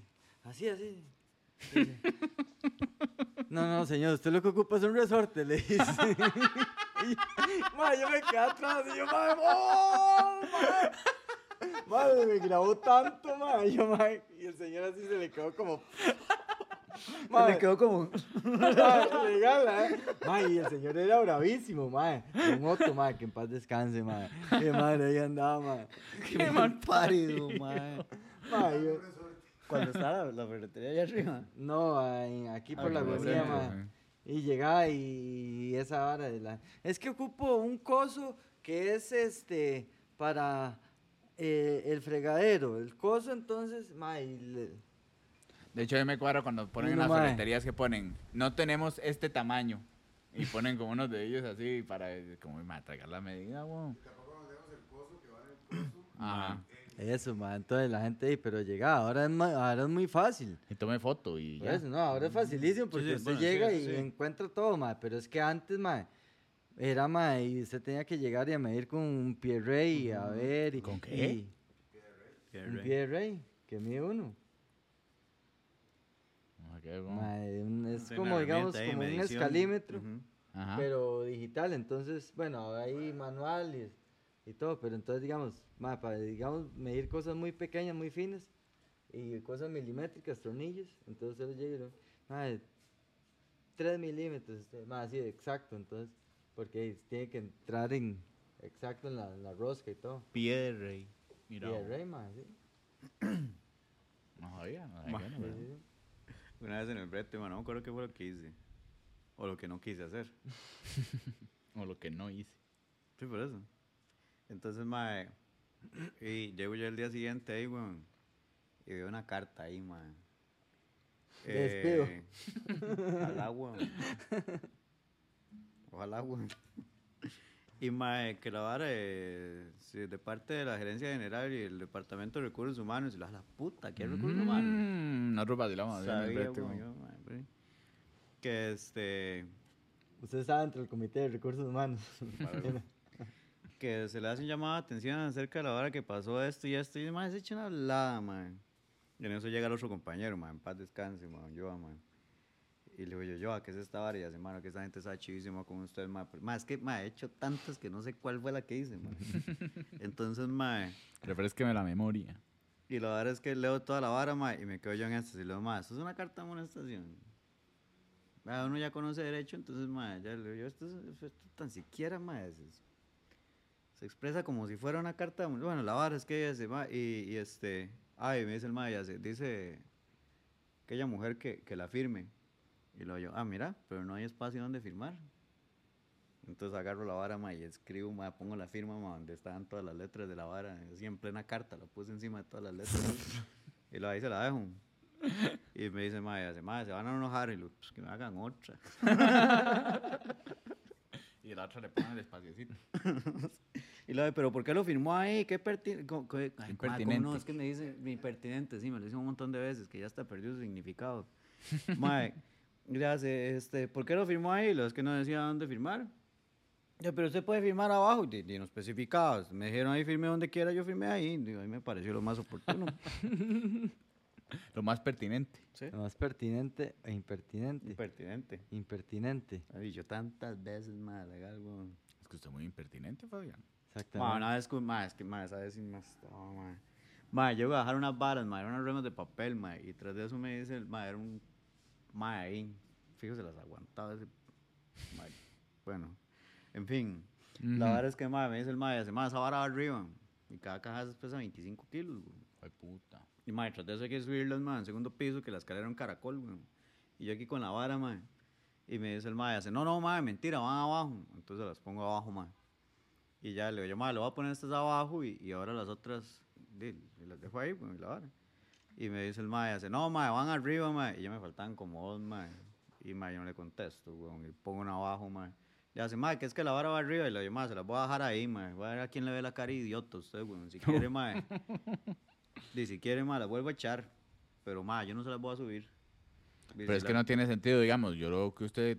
Así, así. Dice, no, no, señor, usted lo que ocupa es un resorte, le dice. [LAUGHS] Y, mae, yo me quedé atrás y yo, mae, ¡oh! Madre, me grabó tanto. Yo, mae, y el señor así se le quedó como. le quedó como. Legal, ¿eh? Mae, y el señor era bravísimo, mae. Un otro, mae, que en paz descanse, mae. Qué madre, ahí andaba, mae. Qué mal parido, mae. Mae, yo- Cuando [LAUGHS] estaba la, ferretería allá arriba. No, ahí- aquí por Ah, la por el avenida, centro, mae. Y llegaba y, y esa vara de la... Es que ocupo un coso que es este para eh, el fregadero. El coso entonces, mae, y le- De hecho, mí me cuadra cuando ponen en No, las mae. ferreterías que ponen, no tenemos este tamaño. Y ponen como unos de ellos así para, como, mae, tragar la medida, weón. Ajá. Eso, mae. Entonces la gente ahí, pero llegaba. Ahora es, ma- ahora es muy fácil. Y tome foto y ya. eso, no, ahora es facilísimo porque sí, usted bueno, llega y sí. encuentra todo, mae. Pero es que antes, mae, era, mae, y usted tenía que llegar y a medir con un pie rey y a ver. Y, ¿Con qué? y- un pie rey, que mide uno. Un- es como, digamos, como un escalímetro, pero digital. Entonces, bueno, hay manuales y todo, pero entonces, digamos, mae, para, digamos, medir cosas muy pequeñas, muy finas y cosas milimétricas, tornillos. Entonces, él llega y lo- mae, 3 milímetros, este, mae, así, exacto. Entonces, porque tiene que entrar en exacto en la, en la rosca y todo. Pie de rey. Y Mira, rey, mae, sí. [CLEARS THROAT] no sabía, no sabía, Ma- no Sí, sabía. sí, sí. Una vez en el brete, bueno, no me acuerdo qué fue lo que hice. O lo que no quise hacer. [LAUGHS] O lo que no hice. Sí, por eso. Entonces, mae. Y llego yo el día siguiente ahí, weón. Y veo una carta ahí, mae. Despido. Eh, ojalá, weón. Ojalá, weón. Y, mae, que la vara eh, sí, de parte de la gerencia general y el departamento de recursos humanos. Y la, la puta, ¿qué recursos humanos? Mm, el Sabía, brete, weón, weón. yo, mae, pero- Que este. Usted está dentro del Comité de Recursos Humanos. [LAUGHS] que se le hace un llamado de atención acerca de la hora que pasó esto y esto, y más se echa una hablada, man. Y en eso llega el otro compañero, man, en paz descanse, man, yo, man. y le digo yo, yo, ¿a qué es esta vara? Y hace, mano, que esta gente está chivísima con usted, ma. Ma, es que, ma, he hecho tantas que no sé cuál fue la que hice, ma. [LAUGHS] Entonces, ma, Refresqueme la memoria. y la verdad es que leo toda la vara, ma, y me quedo yo en esto. Y le digo, ma, esto es una carta de amonestación. Ma, uno ya conoce derecho, entonces, ma, ya le digo yo, esto, es- esto tan siquiera, ma, es- es- se expresa como si fuera una carta. Bueno, la vara es que ella se, ma, y, y este, ay, me dice el ma, ya se, dice aquella mujer que, que la firme. Y luego yo, ah, mira, pero no hay espacio donde firmar. Entonces agarro la vara, ma, y escribo, ma, pongo la firma, ma, donde estaban todas las letras de la vara, así en plena carta, la puse encima de todas las letras. [LAUGHS] y luego ahí se la dejo. Y me dice, ma, y hace, ma, se van a enojar, y lo, pues que me hagan otra. [LAUGHS] Y la otra le ponen el espaciocito. [LAUGHS] Y luego, pero ¿por qué lo firmó ahí? ¿Qué pertinente? Impertinente. no? Es que me dice impertinente, sí, me lo dice un montón de veces, que ya hasta perdió su significado. [LAUGHS] Mae, hace, este, ¿por qué lo firmó ahí? Lo es que no decía dónde firmar. Ya, pero usted puede firmar abajo, y, y no especificaba. Me dijeron ahí firme donde quiera, yo firmé ahí. Digo, ahí me pareció lo más oportuno. [LAUGHS] [LAUGHS] Lo más pertinente. ¿Sí? Lo más pertinente e impertinente. Impertinente. Impertinente. He dicho tantas veces, más legal, weón. Es que usted es muy impertinente, Fabián. Exactamente. una vez con, ma, es que, ma, esa vez sí me estaba, ma. Ma, yo iba a dejar unas varas, ma, eran unas remas de papel, ma, y tras de eso me dice, el ma, era un, ma, ahí, fíjese, las aguantaba ese, ma, bueno, en fin, la Ujú. vara es que, ma, me dice el ma, y hace, ma, esa vara va arriba, y cada caja pesa 25 kilos, güey. Ay, puta. Y, ma, y tras de eso hay que subirlas, ma, en segundo piso, que la escalera era un caracol, güey, y yo aquí con la vara, ma, y me dice el ma, y hace, no, no, ma, mentira, van abajo, entonces las pongo abajo, ma, y ya le digo, yo, ma, le voy a poner estas abajo y, y ahora las otras y las dejo ahí, pues, y la vara. Y me dice el ma, y hace, no, ma, van arriba, ma. Y ya me faltaban como dos, ma. Y ma, yo no le contesto, weón. Y pongo una abajo, ma. Le hace, ma, que es que la vara va arriba. Y le digo, ma, se las voy a dejar ahí, ma. Voy a ver a quién le ve la cara idiota a usted, weón. Si quiere, ma. [LAUGHS] Di, si quiere, ma, las vuelvo a echar. Pero, ma, yo no se las voy a subir. Pero es que la- no tiene sentido, digamos. Yo creo que usted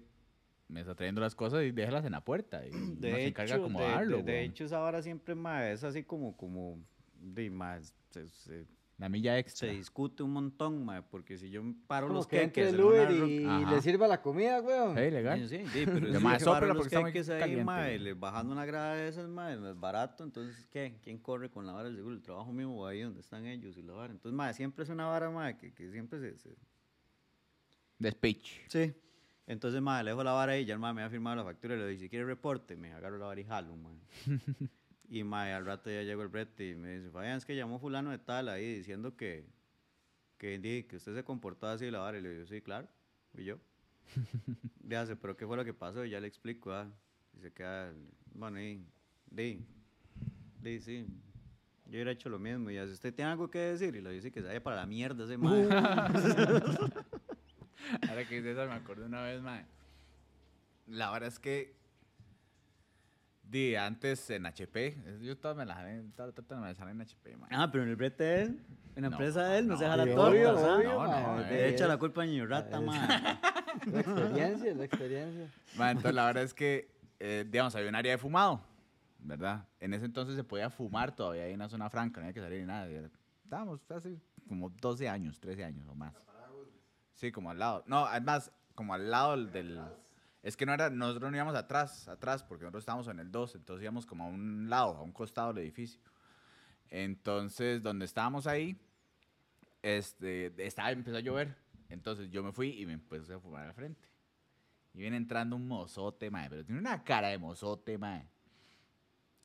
me está trayendo las cosas y déjalas en la puerta. Y [CLEARS THROAT] De se hecho, encarga de de, acomodarlo, de- de hecho, esa vara siempre, ma, es así como, como, di, ma, se- se- La milla extra. se discute un montón, ma, porque si yo paro Como los que entre queques el en una Uber ro- y Ajá. le sirva la comida, weón. Hey, legal. Sí, sí, sí, pero [LAUGHS] yo paro sóprala los porque está muy queques ahí, caliente, y le- bajando una grada de esas, ma, no es barato, entonces, ¿qué? ¿Quién corre con la vara del seguro? El trabajo mío o ahí donde están ellos y la vara. Entonces, ma, siempre es una vara, ma, que, que siempre se, se- De speech. Sí. Entonces, ma, le dejo la vara ahí, ya el ma me ha firmado la factura y le dice, si quiere reporte, me agarro la vara y jalo, ma. [LAUGHS] y, ma, y al rato ya llegó el brete y me dice, Fabián, es que llamó fulano de tal ahí diciendo que, que, que usted se comportó así y la vara. Y le digo, sí, claro. Y yo. [LAUGHS] Le hace, pero ¿qué fue lo que pasó? Y ya le explico, ah. Y se queda, bueno, y, di, di, sí. Yo hubiera hecho lo mismo. Y hace, ¿usted tiene algo que decir? Y le dice que se vaya para la mierda ese ma. [LAUGHS] [LAUGHS] Ahora que dice eso, me acordé una vez, mae. La verdad es que. Di, antes en HP, yo todas me las jalé, todas todas me las jalé en HP, mae. Ah, pero en el brete de él, en la No, empresa de él, no, se no, deja la Sí, torta. obvio, obvio, No, no, ma, eh. Le echa es- la culpa a Niño Rata, es- ma. [LAUGHS] La experiencia, la experiencia. Mae, entonces la verdad es que, eh, digamos, había un área de fumado, ¿verdad? En ese entonces se podía fumar todavía ahí en una zona franca, no había que salir ni nada. Estábamos hace como 12 años, 13 años o más. Sí, como al lado. No, además, como al lado del- del... Es que no era, nosotros no íbamos atrás, atrás, porque nosotros estábamos en el 2, entonces íbamos como a un lado, a un costado del edificio. Entonces, donde estábamos ahí, este, estaba, empezó a llover. Entonces yo me fui y me empecé a fumar al frente. Y viene entrando un mozote, mae, pero tiene una cara de mozote, mae.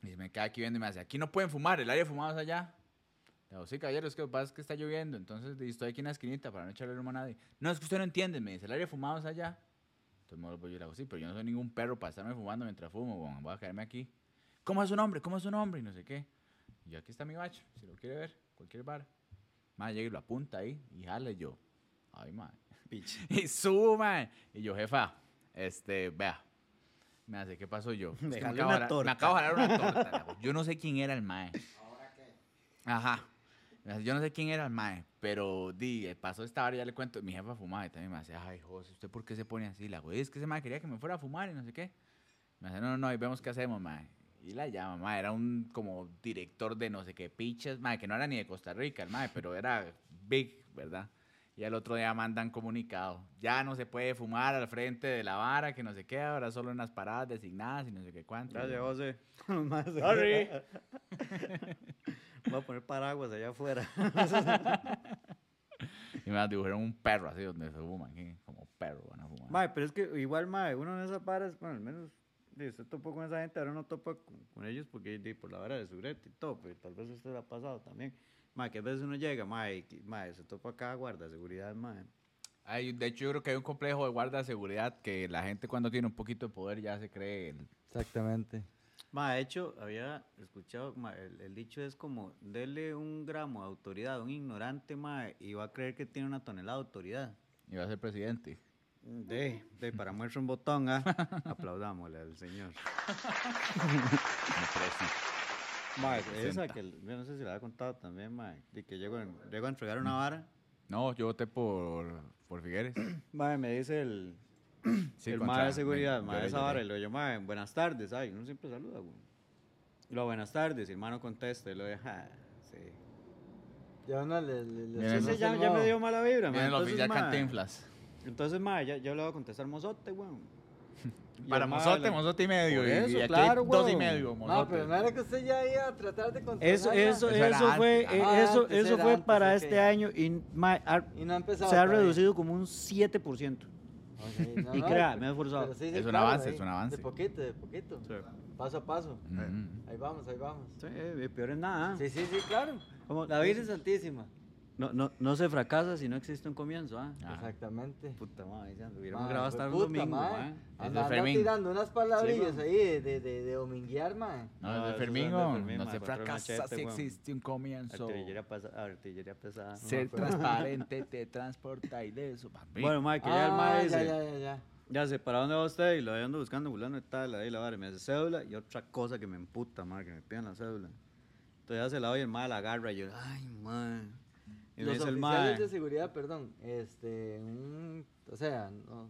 Y se me queda aquí viendo y me dice, aquí no pueden fumar, el de fumado es allá. Le digo, sí, caballero, es que lo que pasa es que está lloviendo, entonces estoy aquí en la esquinita para no echarle humo a nadie. No, es que usted no entiende, me dice, el de fumado es allá. Entonces me vuelvo yo y le digo, sí, pero yo no soy ningún perro para estarme fumando mientras fumo, weón, voy a quedarme aquí. ¿Cómo es su nombre? ¿Cómo es su nombre? Y no sé qué. Y aquí está mi bacho, si lo quiere ver, cualquier bar. Mae, llega y lo apunta ahí y jale y yo. Ay. [LAUGHS] Piche. [LAUGHS] Y subo, mae. Y yo, jefa, este, vea. Me hace, ¿qué pasó yo? Es que Me me, acabo una de jalar- torta. me acabo de jalar una torta. [LAUGHS] Yo no sé quién era el mae. Ajá. Me hace, Yo no sé quién era el mae, pero di, eh, pasó esta hora y ya le cuento. Mi jefa fumaba y también me hace, ay, José, ¿usted por qué se pone así? Le hago, es que ese mae quería que me fuera a fumar y no sé qué. Me hace, no, no, no, y vemos qué hacemos, mae. Y la llama, mae, era un como director de no sé qué pichas, mae, que no era ni de Costa Rica, el mae, pero era big, ¿verdad? Y al otro día mandan comunicado. Ya no se puede fumar al frente de la vara, que no sé qué, ahora solo en las paradas designadas y no sé qué cuánto. Gracias, José. [LAUGHS] Sorry. [LAUGHS] Voy a poner paraguas allá afuera. [LAUGHS] Y me dibujaron un perro así donde se fuman, que como perro van a fumar. Mae, pero es que igual, mae, uno en esas paras, bueno, al menos usted topó con esa gente, ahora no topa con, con ellos porque por la vara de surete y todo, pero tal vez usted le ha pasado también. Mae, que a veces uno llega, mae, mae, se topa acá guarda seguridad, mae. Hay- de hecho, yo creo que hay un complejo de guarda de seguridad que la gente cuando tiene un poquito de poder ya se cree el- Exactamente. Mae, de hecho, había escuchado, el, el dicho es como, dele un gramo de autoridad a un ignorante, mae, y va a creer que tiene una tonelada de autoridad. y va a ser presidente. De, de, para muestra un botón, ¿ah? [LAUGHS] Aplaudámosle al señor. [LAUGHS] Mae, esa que, yo no sé si la había contado también, mae, de que llego, en- llego a entregar una vara. No, yo voté por, por Figueres. [CLEARS THROAT] Mae, me dice el, [CLEARS THROAT] Sí, el mae de seguridad, mae, lloré, esa vara, y lo digo, mae, buenas tardes, ay, uno siempre saluda, güey. Y Lo buenas tardes, y el hermano contesta, y lo ah, [LAUGHS] sí. Ya uno le, le, le Miren, Sí, no sí, ya, ya me dio mala vibra, mae. Entonces, mae, Cantinflas. Entonces, mae, ya, ya le voy a contestar mozote, weón. Para mozote, mozote y medio. Por y- eso, y aquí claro, hay dos y medio, No, mozote. pero no era que usted ya iba a tratar de controlar. Eso, eso, Eso fue, eh, Ah, eso, eso fue antes, para ok. este año y mae, ha- Y no ha se ha reducido como un 7%. Ok, no, Y no, crea, pero- me he esforzado. sí, sí, Es un claro, avance, ahí, es un avance. De poquito, de poquito. Paso a paso. Mm. Ahí vamos, ahí vamos. Sí, eh, peor es nada. Sí, sí, sí, claro. Como- La Virgen Santísima. No, no, no se fracasa si no existe un comienzo, ¿ah? Ah. Exactamente. Puta madre, ya hubiéramos Ma, grabado hasta un puta, domingo, ma. ma. Es Anda, anda Fermín. tirando unas palabrillas Sí, ahí de, de, de, de dominguear, man. No, No, de Fermín, no, Fermín, no se fracasa machete, si existe un comienzo. Artillería pesada. Artillería pesada. Ser transparente te transporta y de eso, papi. Bueno, ma, que ya el Ah, dice, ya, ya, ya, ya, ya. sé, ¿para dónde va usted? Y lo ando buscando, fulano y tal, ahí la y me hace cédula y otra cosa que me emputa, ma, que me pidan la cédula. Entonces ya se la doy, el ma la agarra y yo, ay, ma. Y Los el oficiales ma, de seguridad, perdón, este, un- o sea, no,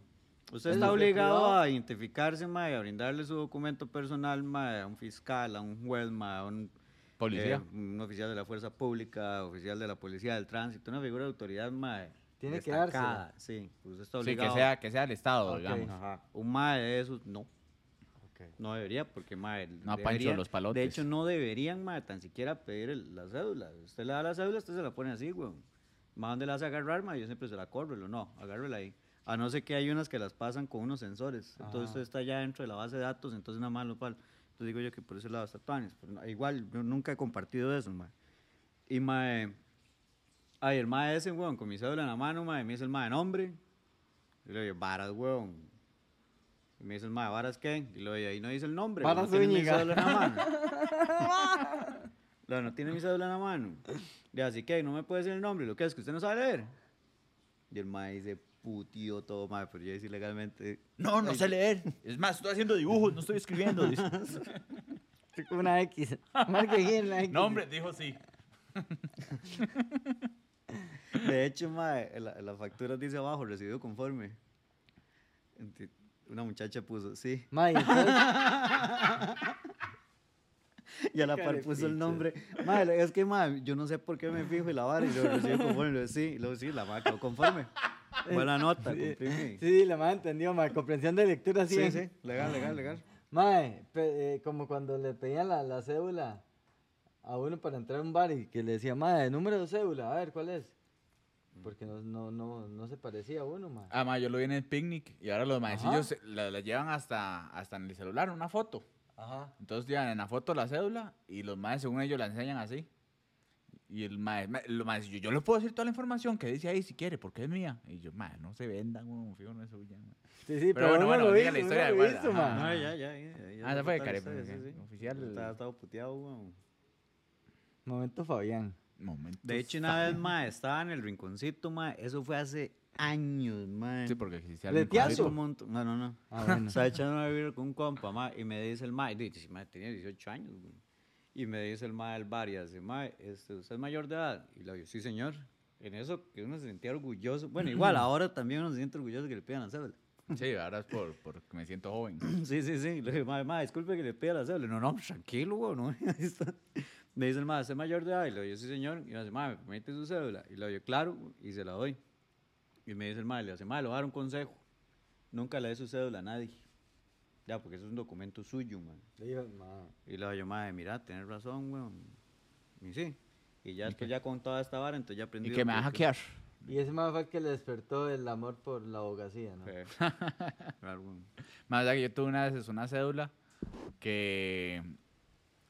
usted ¿Es está obligado a identificarse, ma, y a brindarle su documento personal, ma, a un fiscal, a un juez, ma, a un Policía. Eh, un oficial de la fuerza pública, oficial de la policía del tránsito, una figura de autoridad mae, Tiene que dársela. Sí, usted está sí, obligado. que sea, que sea el Estado, digamos. Ajá. Un mae de esos, no, no debería, porque mae, No Pancho debería- los palotes. De hecho, no deberían mae, tan siquiera pedir el- la cédula. Usted le da la cédula, usted se la pone así, weón. Más donde la hace agarrar, mae, yo siempre se la corro, no, agárrela ahí. A no ser que hay unas que las pasan con unos sensores. Entonces Ajá. usted está ya dentro de la base de datos, entonces nada más lo pal. Entonces digo yo que por ese lado está tuanis, no- igual, yo nunca he compartido eso, mae. Y mae, ay, el mae ese, weón, con mi cédula en la mano, mae, me dice el mae nombre. Y le digo, varas, weón. Y me dice el mae, ¿varas qué? Y le digo, ahí no dice el nombre. Varas no tiene mi cédula en la mano. [LAUGHS] No, no tiene mi cédula en la mano. Y así que no me puede decir el nombre, lo que es que usted no sabe leer. Y el mae dice, putío todo, mae, pero yo dice legalmente. No, no sé leer. Es más, estoy haciendo dibujos, no estoy escribiendo. dice. [LAUGHS] Una X. Marque aquí en la X. no, hombre, dijo sí. [LAUGHS] De hecho, mae, la, la factura dice abajo, recibido conforme. Una muchacha puso, sí. Ma, y [LAUGHS] entonces- Y a la par puso el nombre. Mae, es que, mae, yo no sé por qué me fijo y la vara y lo recibo conforme. Y luego sí, y luego sí, la mae quedó conforme. [LAUGHS] Buena nota, comprimí. sí, la madre entendió, ma, comprensión de lectura, sí. Sí, sí, legal, legal, legal. Mae, eh, como cuando le pedían la, la cédula a uno para entrar a un bar y que le decía, mae, número de cédula, a ver, ¿cuál es? Porque no, no, no, no se parecía a uno, mae. Ah, ma, yo lo vi en el picnic y ahora los maecillos la, la llevan hasta, hasta en el celular, una foto. Ajá. Entonces llevan en la foto la cédula y los maes, según ellos, la enseñan así. Y el mae, ma- yo, yo le puedo decir toda la información que dice ahí si quiere, porque es mía. Y yo, mae, no se vendan, weón, fijo, no es suya. mae". Sí, sí, Pero pero, bueno, uno bueno, lo diga hizo, la uno historia igual, hizo, ma. No, ya, ya. ya, ya Ah, se fue, la Karen, historia, ok. sí, sí. Oficial. Estaba, estaba puteado, weón. Momento Fabián. De hecho, una vez, mae, estaba en el rinconcito, mae. Eso fue hace años, mae. Sí, porque existía conflicto. un montón- No, no, no. Ah, bueno. [LAUGHS] Estaba echando una birra con un compa, ma, y me dice el ma, y dice, ma, tenía 18 años, güey. Y me dice el ma del bar, y hace, ma, este, ¿usted es mayor de edad? Y le digo, sí, señor. En eso que uno se sentía orgulloso. Bueno, igual, [LAUGHS] ahora también uno se siente orgulloso que le pidan la cédula. Sí, ahora es por, porque me siento joven. [LAUGHS] Sí, sí, sí. Le ma, ma, disculpe que le pida la cédula. No, no, tranquilo, güey, no. Me dice el ma, ¿usted es mayor de edad? Y le digo, sí, señor. Y me dice, ma, ¿me permite su cédula? Y le digo, claro, y se la doy. Y me dice el madre, le dice, madre, le voy a dar un consejo. Nunca le dé su cédula a nadie. Ya, porque eso es un documento suyo, man. Y le digo madre, mira, tienes razón, weón. Y sí. Y ya después ya con toda esta vara, entonces ya aprendí. Y que me va a hackear. [LAUGHS] Y ese más fue el que le despertó el amor por la abogacía, ¿no? [LAUGHS] Claro. Más allá que yo tuve una vez una cédula que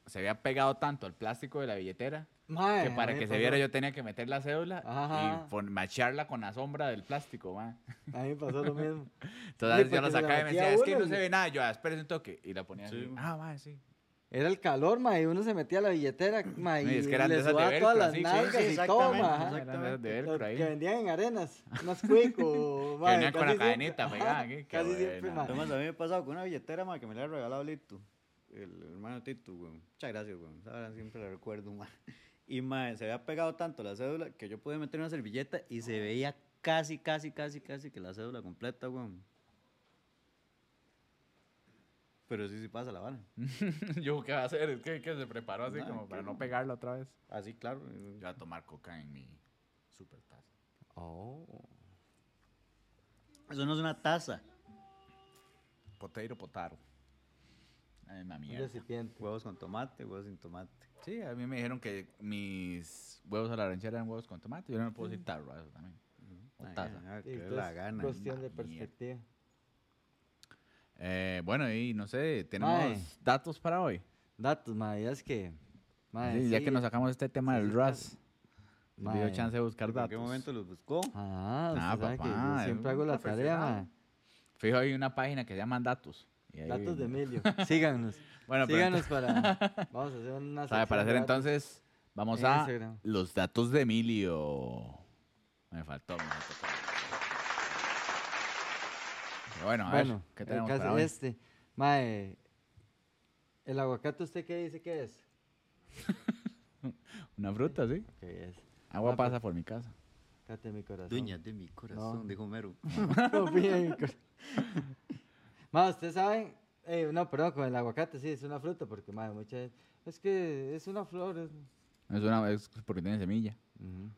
se había pegado tanto al plástico de la billetera Mae, que para que se viera pasó- yo tenía que meter la cédula Ajá. y pon- macharla con la sombra del plástico, mae. A mí me pasó lo mismo. [LAUGHS] Entonces Sí, yo la sacaba y me decía, es que no se ve nada. Yo, "Ah, espérese un toque. Y la ponía Sí, así. Ah, mae, sí. Era el calor, ma, y uno se metía a la billetera, ma, y es que eran de le esas de subaba velcro, todas las sí, nalgas sí, y todo, ma. Eran de esas de Los velcro ahí. que vendían en arenas, unos cuicos, [LAUGHS] Que venían con la cadenita pegada [LAUGHS] Casi siempre, ma. Además, a mí me ha pasado con una billetera, ma, que me la ha regalado Lito. El hermano Tito, weón. Muchas gracias, weón. Ahora siempre la recuerdo. [LAUGHS] Y, ma, se había pegado tanto la cédula que yo podía meter una servilleta y se veía casi, casi, casi, casi que la cédula completa, weón. Pero sí, sí pasa la vara. [LAUGHS] yo, ¿qué va a hacer? Es que, que se preparó así Nah, como para no. pegarla otra vez. Así, claro. Yo voy a tomar coca en mi super taza. Oh. Eso no es una taza. Potato potaro. Ay, una Un mierda. recipiente. Huevos con tomate, huevos sin tomate. Sí, a mí me dijeron que mis huevos a la ranchera eran huevos con tomate. Yo no me puedo decir tarro a eso también. O Ay, taza. ay, Sí, que entonces, la gana. Cuestión de perspectiva. Eh, bueno, y no sé, tenemos datos para hoy. Datos, ma, ya es que. ma, Sí, ya sí, que nos sacamos este tema sí, del RAS, me dio chance de buscar ¿En datos. qué momento los buscó? Ah, Ah, sabe que papá, yo siempre hago un la tarea. Fijo, hay una página que se llama Datos. Datos de Emilio. [LAUGHS] Síganos. Bueno, pero Síganos para. [LAUGHS] Vamos a hacer una. ¿sabe? Para hacer entonces, vamos en a Instagram. los datos de Emilio. Me faltó, me faltó. Pero Bueno, a Bueno, ver, ¿qué el tenemos caso para hoy? este. Mae, ¿el aguacate usted qué dice que es? [LAUGHS] Una fruta, sí. ¿Qué es? Agua Ah, pues. pasa por mi casa. Cállate mi corazón. Dueña de mi corazón, No. dijo Mero. Confía en mi corazón. Mae, ¿usted sabe? Eh, no, perdón, con el aguacate sí, es una fruta, porque, mae, muchas Es que es una flor. es- Es, una, es porque tiene semilla. Ujú.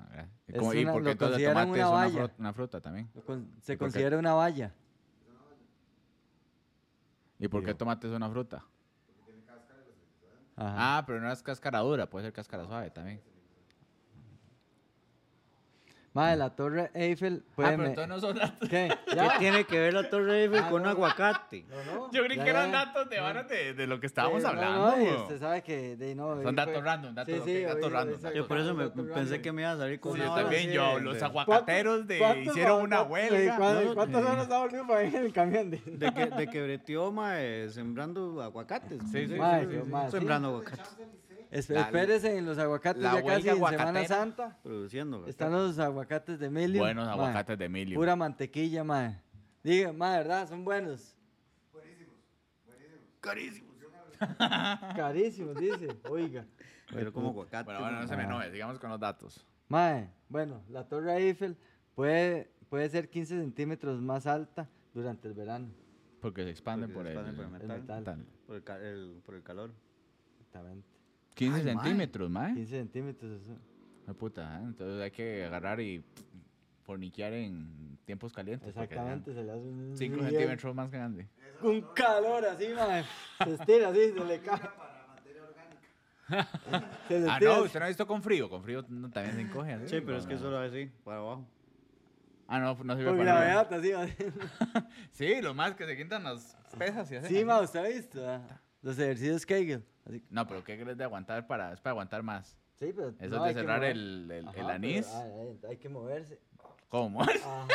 A ver, ¿Y, Es y una- por lo entonces el consideran tomate una es una, valla. fruta, una fruta también? Lo con- ¿Y por Se qué? considera una valla. ¿Y por qué Digo. el tomate es una fruta? Ajá. Ah, pero no es cáscara dura, puede ser cáscara suave también. Mae, la Torre Eiffel Ah, puede. pero me- entonces no son datos. ¿Qué? [LAUGHS] ¿Qué tiene que ver la Torre Eiffel Ah, con un no. aguacate? No, no, Yo creí ya, que eran ya. datos de varas de, de lo que estábamos Eh, no, hablando. No, weón. usted sabe que de, no, Son datos fue- random, datos- Sí, sí, datos hoy- random, exacto, Yo por eso me datos pensé random. que me iba a salir con Sí, una yo también, yo, los aguacateros de ¿Cuántos- hicieron una huelga. ¿cuántos- No, ¿Cuántas eh. horas estaba volviendo ahí en el camión? De... [LAUGHS] de que, de que breteó, mae, sembrando aguacates. Sí, sí, sí, sí, sí. sí. Sembrando aguacates. Espérese en los aguacates la ya casi en Semana. Santa. Produciendo. Están los aguacates de Emilio. Buenos aguacates de Emilio. Pura mantequilla, mae. Diga, mae, ¿verdad? Son buenos. Carísimos. [LAUGHS] Carísimos, dice. Oiga. Pero como aguacate. Bueno, bueno, no se me enoje, sigamos con los datos. Mae, bueno, la Torre Eiffel puede, puede ser 15 centímetros más alta durante el verano. Porque se expanden Porque por, se el, por el El metal. metal. Por el, el- por el calor. Exactamente. 15 Ay, centímetros, mae. 15 centímetros. Eso. Ay, puta, ¿eh? entonces hay que agarrar y forniquear en tiempos calientes. Exactamente, se le hace un. 5 riel. centímetros más grande. Un calor así, mae. Se estira así, se le cae. [LAUGHS] Ah, no, usted no ha visto con frío. Con frío no, también se encoge así. Sí, pero es que solo así, para abajo. Ah, no, no sirve Con para nada. gravedad, así. va. [LAUGHS] Sí, lo más que se quitan las pesas y así. Sí, ma, ¿usted ha visto? ah? Los ejercicios Kegel. Así. No, pero ¿qué crees de aguantar para? Es para aguantar más. Sí, pero. Eso no, es de cerrar el, el, el anís. pero, ay, ay, hay que moverse. ¿Cómo? Ajá.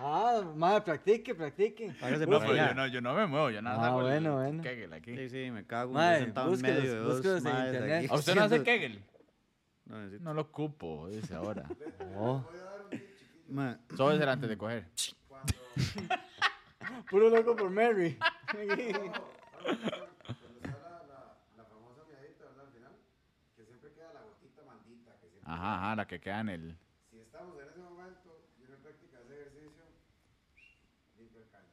Ah, madre, practique, practique. Hágase No, pero yo no, yo no me muevo, yo nada Ah, el bueno, bueno. Kegel aquí. Sí, sí, me cago. Yo sentado en medio de dos búsquelos en maes internet. aquí ¿A usted no hace Kegel? No necesito. No lo ocupo, dice ahora. [LAUGHS] Oh, Solo es antes de coger. [LAUGHS] puro loco por Mary. [LAUGHS] Ajá, ajá, la que queda en el... Si estamos en ese momento y uno practica ese ejercicio, limpio el caño.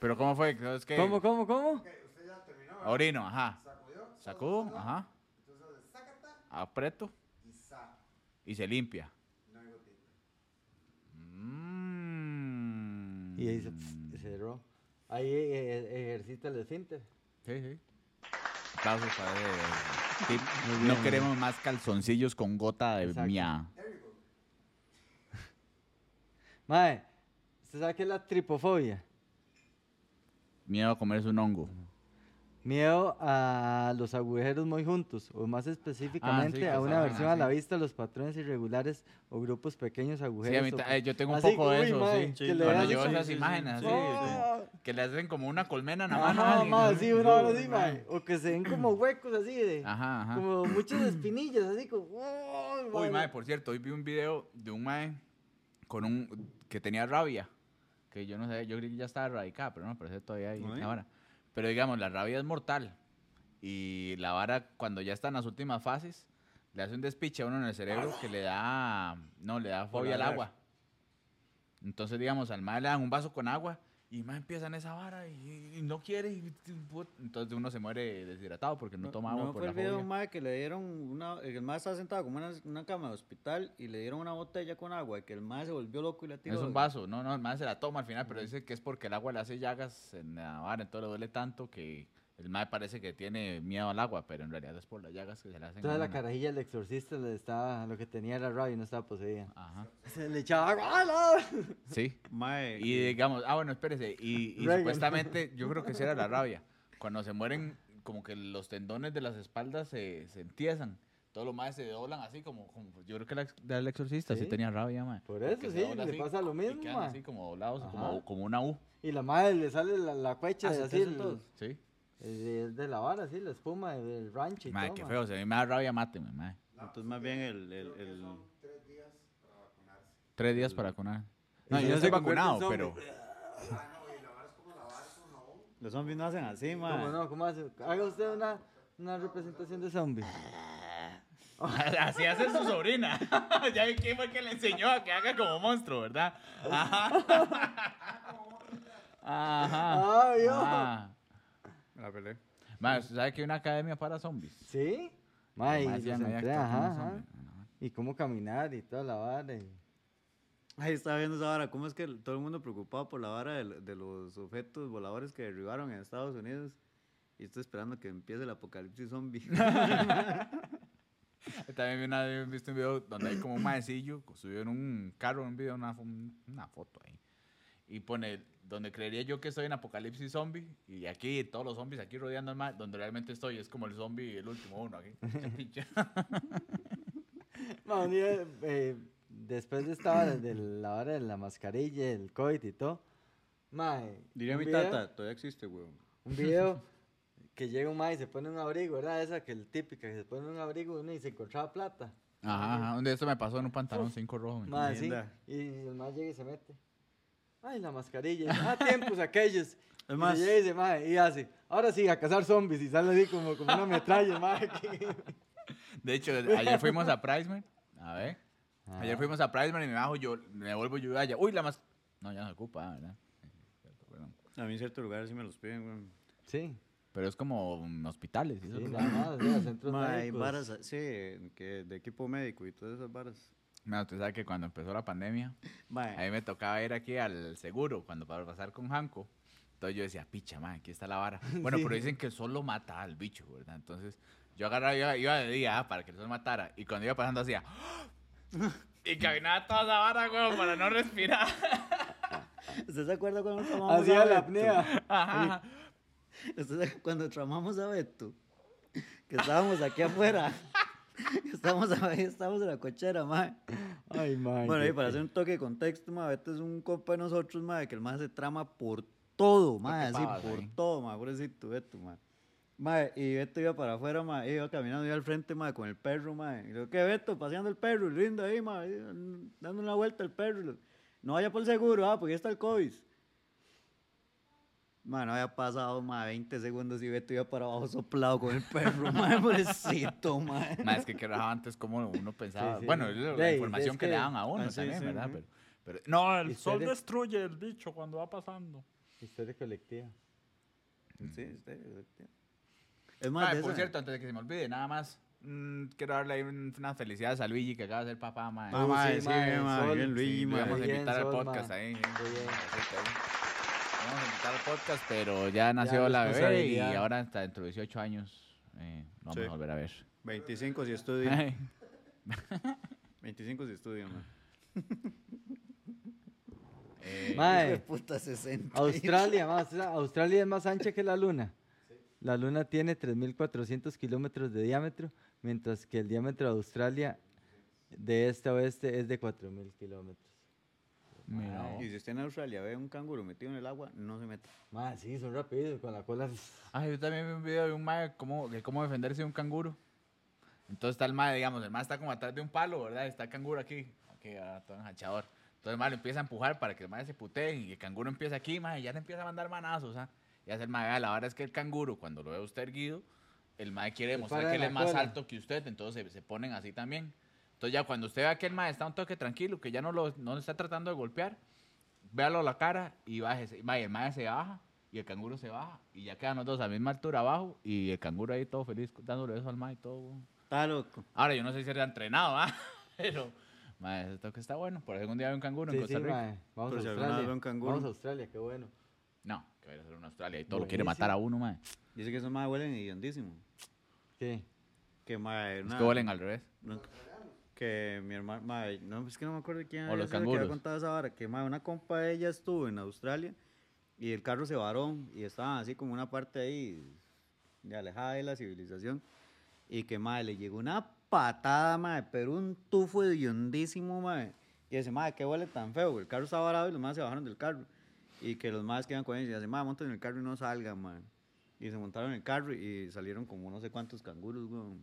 ¿Pero cómo fue? Es que... ¿Cómo, cómo, cómo? Usted ya terminó. ¿verdad? Orino, ajá. Sacudió. Sacudo, sacudo, ajá. Entonces, sácata. Apreto. Y sa. Y se limpia. No hay gotita. Mmm. Y ahí se, cerró. Ahí eh, ejercita el esfínter. Sí, sí. Aplausos para No queremos más calzoncillos con gota de Exacto. mía. [LAUGHS] Mae, ¿usted sabe qué es la tripofobia? Miedo a comerse un hongo. Miedo a los agujeros muy juntos, o más específicamente que a una versión a la vista de los patrones irregulares o grupos pequeños Sí, agujeros. a mí eh, yo tengo un así, poco de eso, mae, sí. Cuando dan yo esas imágenes ¡Ah! que le hacen como una colmena nada más. sí, una hora así, mae. O que se ven como huecos así de. Ajá, ajá. Como muchas espinillas, así como. ¡Uy, mae, por cierto, hoy vi un video de un mae con un que tenía rabia, que yo no sé, yo creí que ya estaba erradicada, pero no, parece todavía ahí Uy. Pero digamos, la rabia es mortal y la vara cuando ya está en las últimas fases le hace un despiche a uno en el cerebro que le da, no, le da fobia al agua. Entonces, digamos, al mae le dan un vaso con agua y mae empieza en esa vara y, y no quiere y, entonces uno se muere deshidratado porque no toma agua no por fue la el video de fobia. mae que le dieron una el mae estaba sentado como en una, una cama de hospital y le dieron una botella con agua y que el mae se volvió loco y la tiró Es un vaso, no, no, el mae se la toma al final, pero dice que es porque el agua le hace llagas en la vara, entonces le duele tanto que el mae parece que tiene miedo al agua, pero en realidad es por las llagas que se le hacen. Entonces a la uno. carajilla del exorcista le estaba, lo que tenía era rabia y no estaba poseída. Ajá, Se le echaba agua. ¡ah, no! [LAUGHS] sí. Mae, Y digamos, ah, bueno, espérese, y, y Reagan. supuestamente [LAUGHS] yo creo que sí era la rabia. Cuando se mueren, como que los tendones de las espaldas se, se entiezan. Todos los maes se doblan así como, como yo creo que el, ex- el exorcista sí, Sí. tenía rabia, mae. Por porque eso, se sí, dobla le así pasa lo y mismo, quedan mae. así como doblados, Ajá. como, como una U, Y la madre le sale la, la cuecha Ah, de ¿se así. te hacen el- todos? ¿sí? El de la vara, así, la espuma del rancho todo. qué feo, mí me da rabia, máteme, mae. entonces más bien el, el, el- Tres días para vacunarse. Tres días para vacunar. No, yo no estoy se vacunado, pero... Ah, no, y lavar es como lavar con jabón. los zombies no hacen así mae ¿Cómo no? ¿Cómo hace? Haga usted una, una representación de zombie. Así hace su sobrina. [LAUGHS] ya vi quién fue que le enseñó a que haga como monstruo, ¿verdad? Ajá. [LAUGHS] Ajá. Ah. La pelea Ma, ¿usted ¿sabe que hay una academia para zombies? ¿Sí? Mae, y los ajá, ajá. Y cómo caminar y toda la vara. y- Ahí estaba viendo esa vara, cómo es que todo el mundo preocupado por la vara de, de los objetos voladores que derribaron en Estados Unidos y estoy esperando que empiece el apocalipsis zombie. [LAUGHS] [LAUGHS] También vi una vez visto un video donde hay como un maecillo subió en un carro, un video, una, una foto ahí. Y pone donde creería yo que estoy en apocalipsis zombie. Y aquí todos los zombies aquí rodeando al mar, donde realmente estoy es como el zombie, el último uno aquí. [LAUGHS] Qué pinche. Ma, un día, eh, después de esta vara, de la hora de la mascarilla, el COVID y todo. Mae, Diría mi video- tata, todavía existe, weón. Un video [LAUGHS] que llega un mae y se pone un abrigo, ¿verdad? Esa que el típica, que se pone un abrigo uno y se encontraba plata. Ajá, ajá. Donde esto me pasó en un pantalón 5 rojo. Mae, sí. Y el mae llega y se mete. Ay, la mascarilla. Ah, tiempos aquellos. [LAUGHS] Es Y dice, mae, y hace, ahora sí, a cazar zombies. Y sale así como, como una metralla, mae. que- [LAUGHS] De hecho, ayer fuimos a Priceman. A ver. Ah. Ayer fuimos a Priceman y me bajo yo, me vuelvo yo allá. Uy, la más. No, ya no se ocupa, ¿verdad? A mí en ciertos lugares sí me los piden, weón. Sí, Pero es como hospitales. y eso sí, nada más, o sea, centros Ma, hay médicos. varas, sí, que de equipo médico y todas esas varas. Mira, usted sabe que cuando empezó la pandemia, Ma, a mí me tocaba ir aquí al seguro, cuando para pasar con Hanco. Entonces yo decía, picha, man, aquí está la vara. [LAUGHS] Bueno, Sí. pero dicen que el sol lo mata al bicho, ¿verdad? Entonces yo agarraba, iba, iba de día ah, para que el sol matara. Y cuando iba pasando hacía... Y caminaba toda esa vara, weón, para no respirar. [LAUGHS] [LAUGHS] ¿Usted se acuerda cuando tramamos Hacía a la Beto? apnea. Ajá. ¿Usted se- cuando tramamos a Beto? Que estábamos aquí afuera. [LAUGHS] Estábamos ahí, estábamos en la cochera, ma. Ay, mae. Bueno, y para hacer un toque de contexto, ma, Beto es un compa de nosotros, ma, que el ma se trama por todo, ma, que así, pavas por ahí. todo, ma, pobrecito Beto, ma. Ma, y Beto iba para afuera, ma, iba caminando iba al frente, ma, con el perro, ma. Y yo, ¿qué, Beto? Paseando el perro, lindo ahí, ma, ahí, dando una vuelta al perro. No vaya por el seguro, ah, porque ya está el COVID. Ma, no había pasado, ma, 20 segundos y Beto iba para abajo soplado con el perro, [LAUGHS] ma, pobrecito, ma. Ma, es que que rajaba antes como uno pensaba. Sí, sí. Bueno, es la información es que, le daban a uno Ah, también, ¿verdad? Pero, pero- no, el sol Historia- destruye el bicho cuando va pasando. Historia colectiva. Sí, sí, sí. Es Ma, más, por esa- cierto, antes de que se me olvide, nada más mm, quiero darle unas felicidades a Luigi que acaba de ser papá, mae. Ah, sí, sí, bien, Sí, Luigi, vamos a invitar al podcast ahí. Muy bien. Vamos a invitar al podcast, pero ya nació la bebé y ahora hasta dentro de 18 años eh, lo vamos Sí. a volver a ver. 25 si estudio. 25 [LAUGHS] si estudio, man. [LAUGHS] Eh, Mae, puta 60. Australia, más, Australia es más ancha que la Luna. La Luna tiene 3.400 kilómetros de diámetro, mientras que el diámetro de Australia de este a oeste es de 4.000 kilómetros. Mira. Y si usted en Australia ve un canguro metido en el agua, no se mete. Más, sí, son rápidos, con la cola. Ah, yo también vi un video de un mae cómo, de cómo defenderse de un canguro. Entonces está el mae, digamos, el mae está como atrás de un palo, ¿verdad? Está el canguro aquí, aquí, ah, todo enjachador. Entonces el mae lo empieza a empujar para que el mae se putee y el canguro empieza aquí, mae, y ya le empieza a mandar manazos, ¿ah? Y hace el mae, "Vea, la verdad es que el canguro, cuando lo ve a usted erguido, el mae quiere demostrar que él es más alto que usted, entonces se, se ponen así también. Entonces ya cuando usted vea que el mae está un toque tranquilo, que ya no lo, no lo está tratando de golpear, véalo a la cara y bájese. Mae, el mae se baja y el canguro se baja y ya quedan los dos a la misma altura abajo y el canguro ahí todo feliz dándole beso al mae y todo. Está loco. Ahora yo no sé si era entrenado, ¿ah? [LAUGHS] Pero, mae, ese toque está bueno. Por algún día hay un canguro en Sí, Costa sí, Rica. mae. Vamos Pero a Australia. un canguro. Vamos a Australia, qué bueno. No, que vaya a ser una Australia y todo lo quiere matar a uno, mae. Dice que esos más huelen hediondísimo. ¿Qué? Que mae, Es una- que huelen al revés. no- que mi hermano, mae, no, es que no me acuerdo quién el que había contado esa hora, que mae, una compa de ella estuvo en Australia y el carro se varó y estaban así como una parte ahí de alejada de la civilización y que mae, le llegó una patada, mae, pero un tufo hediondísimo, mae. Y dice, mae, ¿qué huele tan feo? El carro estaba varado y los más se bajaron del carro. Y que los más quedan con ellos y dicen, mae, monten en el carro y no salgan, mae. Y se montaron en el carro y salieron como no sé cuántos canguros, weón.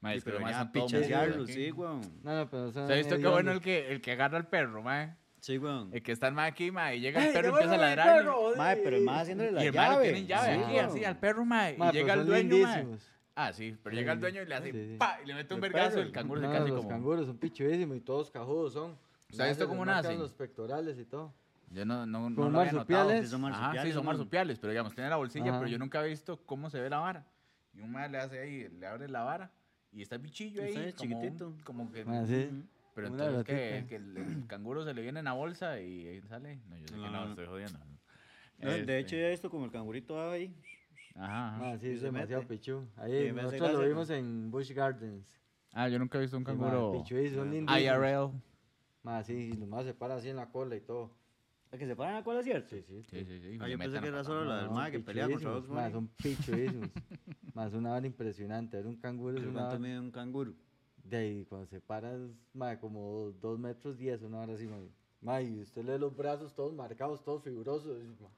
Mae, Sí, es que pero los maes venía a son todos pichasearlos, mudos aquí. sí, weón. No, no, pero ¿Se ha visto qué bueno el que, el que agarra al perro, mae? Sí, weón. El que está el mae aquí, mae, y llega el ¡Ey, perro y empieza a ladrar. perro! Mae, pero el más haciéndole la Y el mae llave. lo tienen llave Sí, aquí, así, al perro, mae. Mae, y llega el dueño, mae. Ah, sí, pero llega el dueño y le hace Sí, sí. pa, y le mete un vergazo el canguro se No, queda así los como... canguros son pichuísimos y todos cajudos son. ¿Usted ha visto Más cómo nacen? los pectorales y todo. Yo no, no, no ¿Como lo había notado. marsupiales? Sí, son Ajá, sí, marsupiales, son marsupiales, pero digamos, tiene la bolsilla, Ajá. pero yo nunca he visto cómo se ve la vara. Y un mae le hace ahí, le abre la vara y está el bichillo ahí, Sí, como, un- chiquitito. como que... Ah, sí. Pero Una entonces que, que el, el canguro se le viene en la bolsa y ahí sale. No, yo sé que No, no, no. estoy jodiendo. No, De Este, hecho, esto como el cangurito va ahí. Ajá, ajá. Ah, sí, es demasiado pichu. Ahí de nosotros lo vimos en Bush Gardens. Ah, yo nunca he visto un Sí, ma, canguro pichuísimos, son. IRL. Ma, sí, y nomás se para así en la cola y todo. ¿El que se paran la cola, cierto? Sí, sí. Sí, sí, sí. Ah, yo pensé que la era solo la del mae que pelea contra ma, Bunny. son pichuísimos. Más es una vara impresionante. Ver un canguro es una ¿Cuánto vara- mide un canguro? De ahí, cuando se para, es ma, como dos metros diez, una hora así, ma. Ma, y usted le los brazos todos marcados, todos ma,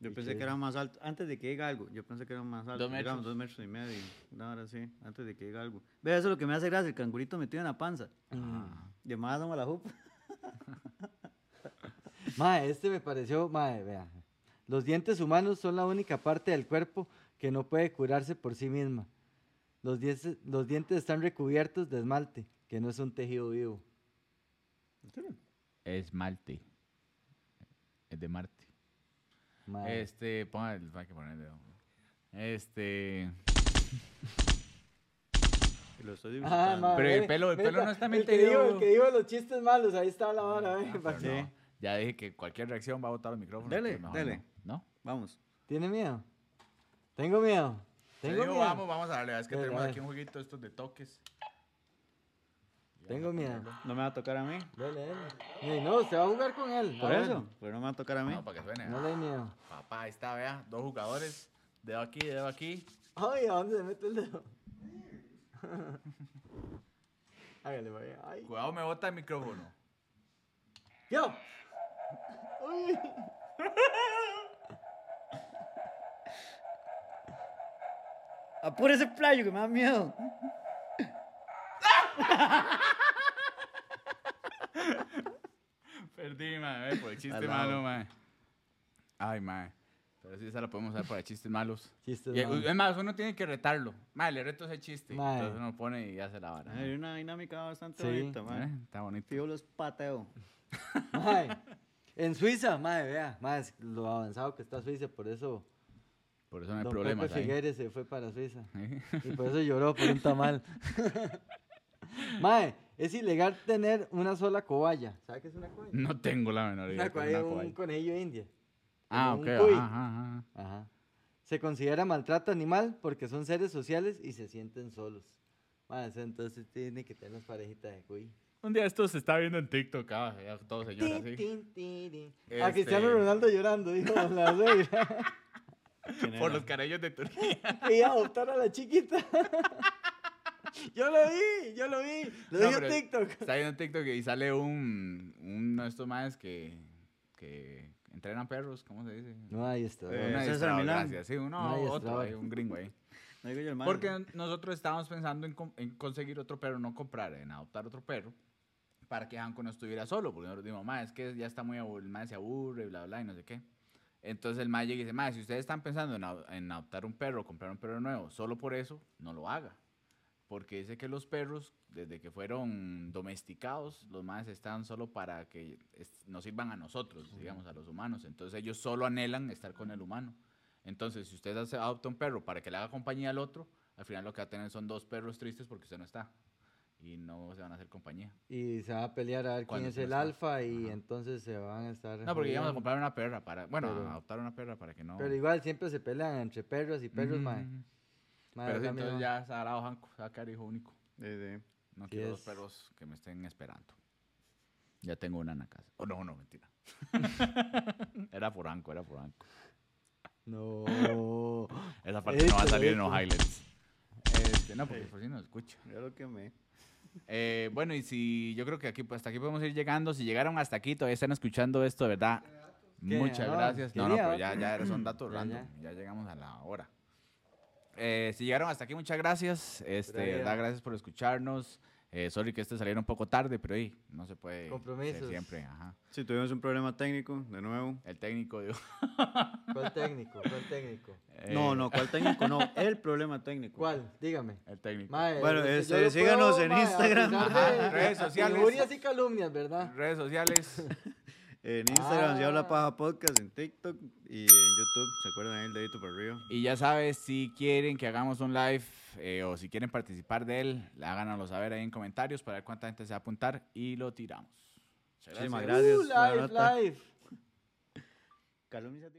Yo ¿Y pensé que era más alto. Antes de que diga algo, yo pensé que era más alto. Dos Digamos, metros. dos metros y medio. No, ahora sí. Antes de que diga algo. Ve, eso es lo que me hace gracia. El cangurito metido en la panza. Más a la jupa. [LAUGHS] Ma, este me pareció, ma, vea. Los dientes humanos son la única parte del cuerpo que no puede curarse por sí misma. Los dientes, los dientes están recubiertos de esmalte, que no es un tejido vivo. Es Malte. Es de Marte. Ma, Este, ponga el. Hay que poner el dedo. Este. Lo estoy Ah, Pero el pelo- el pelo no está el que tejido. El que dijo los chistes malos, ahí está la Ah, que- no. Ya dije que cualquier reacción va a botar el micrófono. Dele, dele. No. ¿No? Vamos. ¿Tiene miedo? Tengo miedo. Te Tengo digo, miedo. vamos, vamos a darle. Es que tenemos aquí un jueguito estos de toques. Tengo miedo. No me va a tocar a mí. Dale, dale. Ey, no, usted va a jugar con él. Por eso. Pero no me va a tocar a mí. No, para que suene. No le miedo. Papá, ahí está, vea. Dos jugadores. Dedo aquí, dedo aquí. Ay, ¿a dónde se mete el dedo? [LAUGHS] Hágale, vaya. Ay. Cuidado, me bota el micrófono. ¡Yo! Apure ese playo que me da miedo. Perdí, mae, por el [LAUGHS] chiste malo, mae. Ay, mae. Pero sí, esa la podemos usar para chistes malos. Chistes Y, malos. es más, uno tiene que retarlo. Mae, le reto ese chiste. Entonces uno pone y hace la vara. Hay una dinámica bastante Sí. bonita, ¿Eh? man. Está bonito. Tío los pateo. [LAUGHS] Mae, En Suiza, madre, vea, es lo avanzado que está Suiza, por eso Por eso no hay Don problemas Pepe. Figueres se fue para Suiza. ¿eh? Y por eso lloró por un tamal. [LAUGHS] Mae, es ilegal tener una sola cobaya. ¿Sabe qué es una cobaya? No tengo la menor idea. Una es cobaya, una un conejillo india. Ah, ok. Ajá, ajá, ajá. Se considera maltrato animal porque son seres sociales y se sienten solos. Mae, entonces tiene que tener parejitas de cuy. Un día esto se está viendo en TikTok, ah, ya todo señor así. tin, tin, tin. Este- A Cristiano Ronaldo llorando, dijo la [LAUGHS] suegra. ¿Quién Por los carellos de Turquía. que iba a adoptar a la chiquita. [LAUGHS] yo lo vi, yo lo vi. Lo No, pero TikTok. Está viendo en TikTok y sale un, uno de estos más que, que entrenan perros, ¿cómo se dice? No, ahí está. Eh, César Milán. gracias. Sí, uno, Un otro, un gringo ahí. No digo yo el man. Porque nosotros estábamos pensando en, en conseguir otro perro, no comprar, en adoptar otro perro, para que Hanko no estuviera solo. Porque nosotros dijimos, ma, es que ya está muy aburrido, el se aburre, bla, bla, y no sé qué. Entonces el mae llega y dice, ma, si ustedes están pensando en, adoptar un perro, comprar un perro nuevo, solo por eso, no lo haga. Porque dice que los perros, desde que fueron domesticados, los más están solo para que nos sirvan a nosotros, digamos, a los humanos. Entonces ellos solo anhelan estar con el humano. Entonces, si usted adopta un perro para que le haga compañía al otro, al final lo que va a tener son dos perros tristes porque usted no está. Y no se van a hacer compañía. Y se va a pelear a ver quién es el alfa y Ajá. entonces se van a estar. No, porque íbamos a comprar una perra para, bueno, Pero- a adoptar una perra para que no... Pero igual siempre se pelean entre perros y perros, Ujú, mae. ujú. Mae, Pero sí, entonces no. ya se ha dado Hanko, se va a quedar hijo único. Sí, sí. No Sí quiero dos perros que me estén esperando. Ya tengo una en la casa. Oh, no, no, mentira. [LAUGHS] era por Anco, era por Anco. No. [LAUGHS] Esa parte no va a salir en los highlights. [LAUGHS] Este, no, porque por si no escucha. Ya lo quemé. Eh, bueno, y si yo creo que aquí, hasta aquí podemos ir llegando. Si llegaron hasta aquí, todavía están escuchando esto, de verdad. Muchas No, gracias. No, no, pero ya, ya son datos random. ya. Llegamos a la hora. Eh, si llegaron hasta aquí, muchas gracias. Este, verdad, gracias por escucharnos. Eh, sorry que este saliera un poco tarde, pero ahí no se puede Compromisos. siempre. Ajá. Sí, tuvimos un problema técnico, de nuevo. El técnico dijo. [LAUGHS] ¿Cuál técnico? ¿Cuál técnico? No, eh, no, ¿cuál técnico? No, el problema técnico. ¿Cuál? Dígame. El técnico. Mae, Bueno, este, síganos puedo, en mae, Instagram. Ajá, de- [LAUGHS] redes sociales. Injurias y calumnias, ¿verdad? Redes sociales. [LAUGHS] En Instagram, si habla Ah. paja podcast, en TikTok y en YouTube. ¿Se acuerdan ahí el dedito para arriba? Y ya sabes, si quieren que hagamos un live eh, o si quieren participar de él, háganoslo saber ahí en comentarios para ver cuánta gente se va a apuntar y lo tiramos. Muchísimas gracias. gracias. Uh, live, live.